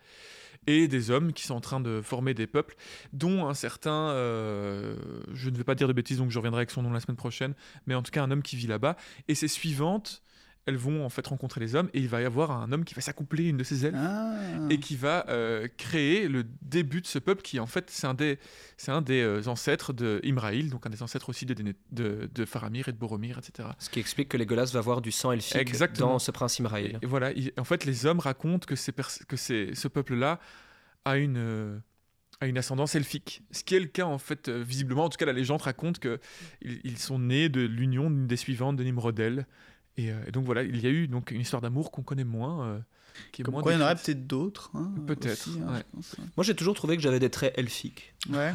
et des hommes qui sont en train de former des peuples, dont un certain, euh, je ne vais pas dire de bêtises, donc je reviendrai avec son nom la semaine prochaine, mais en tout cas un homme qui vit là-bas, et ses suivantes, elles vont en fait rencontrer les hommes, et il va y avoir un homme qui va s'accoupler à une de ces elfes, Ah. et qui va euh, créer le début de ce peuple qui en fait c'est un des c'est un des euh, ancêtres de Imraïl donc un des ancêtres aussi de, de, de Faramir et de Boromir etc Ce qui explique que Legolas va voir du sang elfique Exactement. dans ce prince Imraïl. et voilà il- en fait les hommes racontent que ces que ces- ce peuple là a une euh, a une ascendance elfique ce qui est le cas en fait euh, visiblement en tout cas la légende raconte que ils, ils sont nés de l'union d'une des suivantes de Nimrodel et, euh, et donc voilà il y a eu donc une histoire d'amour qu'on connaît moins euh, qui est Comme moins quoi, il y en aurait peut-être d'autres. hein, Peut-être, hein, ouais. Moi j'ai toujours trouvé que j'avais des traits elfiques. ouais.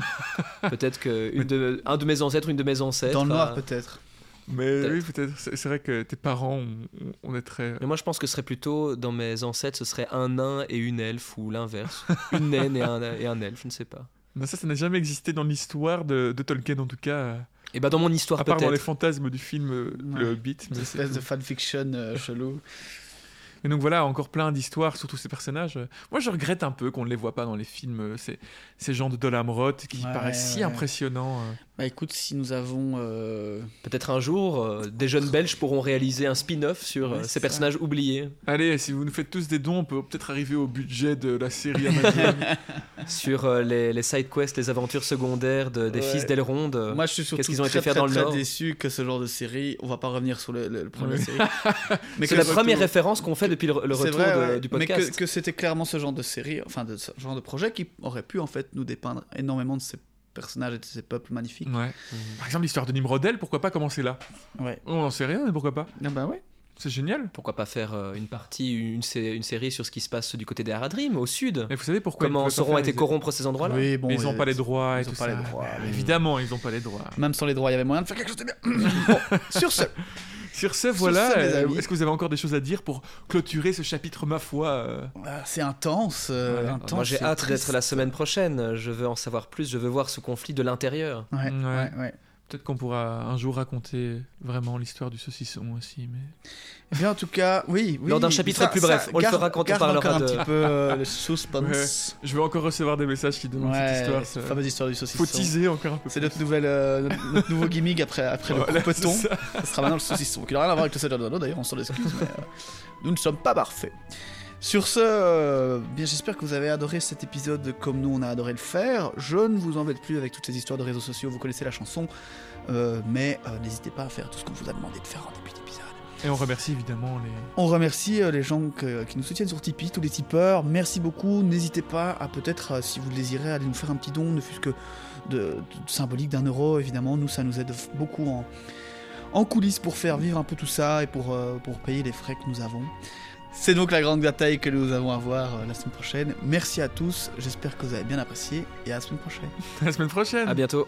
Peut-être que une de, un de mes ancêtres, une de mes ancêtres. Dans le noir, a- peut-être. Mais Peut-être. oui, peut-être. C'est c'est vrai que tes parents, on, on est très. Mais moi je pense que ce serait plutôt dans mes ancêtres, ce serait un nain et une elfe ou l'inverse. une naine et un, et un elfe, je ne sais pas. Non, ça, ça n'a jamais existé dans l'histoire de, de Tolkien, en tout cas. Euh, Et bah dans mon histoire À part dans les fantasmes du film euh, Ouais. Le Hobbit. Mais, Une c'est espèce de fanfiction euh, chelou. Mais donc voilà, encore plein d'histoires sur tous ces personnages. Moi, je regrette un peu qu'on ne les voit pas dans les films. euh, Ces, ces gens de Dolamrot qui Ouais, paraissent si ouais. impressionnants. Bah écoute, si nous avons. euh, Peut-être un jour, euh, des jeunes Belges pourront réaliser un spin-off sur euh, Ouais, ces personnages oubliés, Allez, si vous nous faites tous des dons, on peut peut-être arriver au budget de la série Amazon. sur euh, les, les side quests, les aventures secondaires de- des Ouais. fils d'Elrond. Moi, je suis surtout qu'est-ce qu'ils ont très, été faire très, dans le très Nord déçu que ce genre de série. On va pas revenir sur le, le, le premier Oui. série. mais C'est que la première référence qu'on fait depuis le, retour vrai, de- ouais. du Mais podcast. que, que c'était clairement ce genre de série, enfin de ce genre de projet qui aurait pu en fait nous dépeindre énormément de ces personnages et de ces peuples magnifiques. ouais. Par exemple, l'histoire de Nimrodel, pourquoi pas commencer là? Ouais. On n'en sait rien, mais pourquoi pas? Ah bah ouais. C'est génial. Pourquoi pas faire euh, une partie, une, sé- une série sur ce qui se passe du côté des Haradrim, au sud? Mais vous savez pourquoi Comment pas Sauron a été les- corrompre ces endroits-là? Oui, bon. Mais ils n'ont euh, pas les droits et ils ont tout pas ça. les droits, Mais. Évidemment, ils n'ont pas les droits. Même sans les droits, il y avait moyen de faire quelque chose de bien. bon, sur ce, Sur ce, voilà. euh. Est-ce que vous avez encore des choses à dire pour clôturer ce chapitre, ma foi euh, ah, c'est intense. euh, Ouais. intense Moi j'ai hâte d'être la semaine prochaine, je veux en savoir plus, je veux voir ce conflit de l'intérieur. Ouais, Ouais. ouais, ouais. Peut-être qu'on pourra un jour raconter vraiment l'histoire du saucisson aussi. Mais... Eh bien, en tout cas, oui. oui Lors d'un chapitre ça- plus ça bref. On le garde- fera quand on parlera encore un de- petit peu euh, le suspense. Je vais encore recevoir des messages qui demandent cette Ouais, histoire. cette ça- fameuse histoire du saucisson. Faut teaser encore un peu. C'est notre, nouvelle, euh, notre, nouveau gimmick après, après Voilà, le coupeton. c'est ça. Ça sera maintenant le saucisson. Qui n'a rien à voir avec le Seigneur de l'Anneau, d'ailleurs, on s'en excuse, mais euh, nous ne sommes pas parfaits. Sur ce, euh, bien j'espère que vous avez adoré cet épisode comme nous on a adoré le faire. Je ne vous embête plus avec toutes ces histoires de réseaux sociaux, vous connaissez la chanson, euh, mais euh, n'hésitez pas à faire tout ce qu'on vous a demandé de faire en début d'épisode. Et on remercie évidemment les. On remercie les gens que- qui nous soutiennent sur Tipeee, tous les tipeurs. Merci beaucoup. N'hésitez pas à peut-être, si vous le désirez, aller nous faire un petit don, ne fût-ce que de, de- symbolique d'un euro, évidemment. Nous, ça nous aide beaucoup en, en coulisses pour faire vivre un peu tout ça et pour, pour payer les frais que nous avons. C'est donc la grande bataille que nous avons à voir euh, la semaine prochaine. Merci à tous, j'espère que vous avez bien apprécié et à la semaine prochaine. À la semaine prochaine. À bientôt.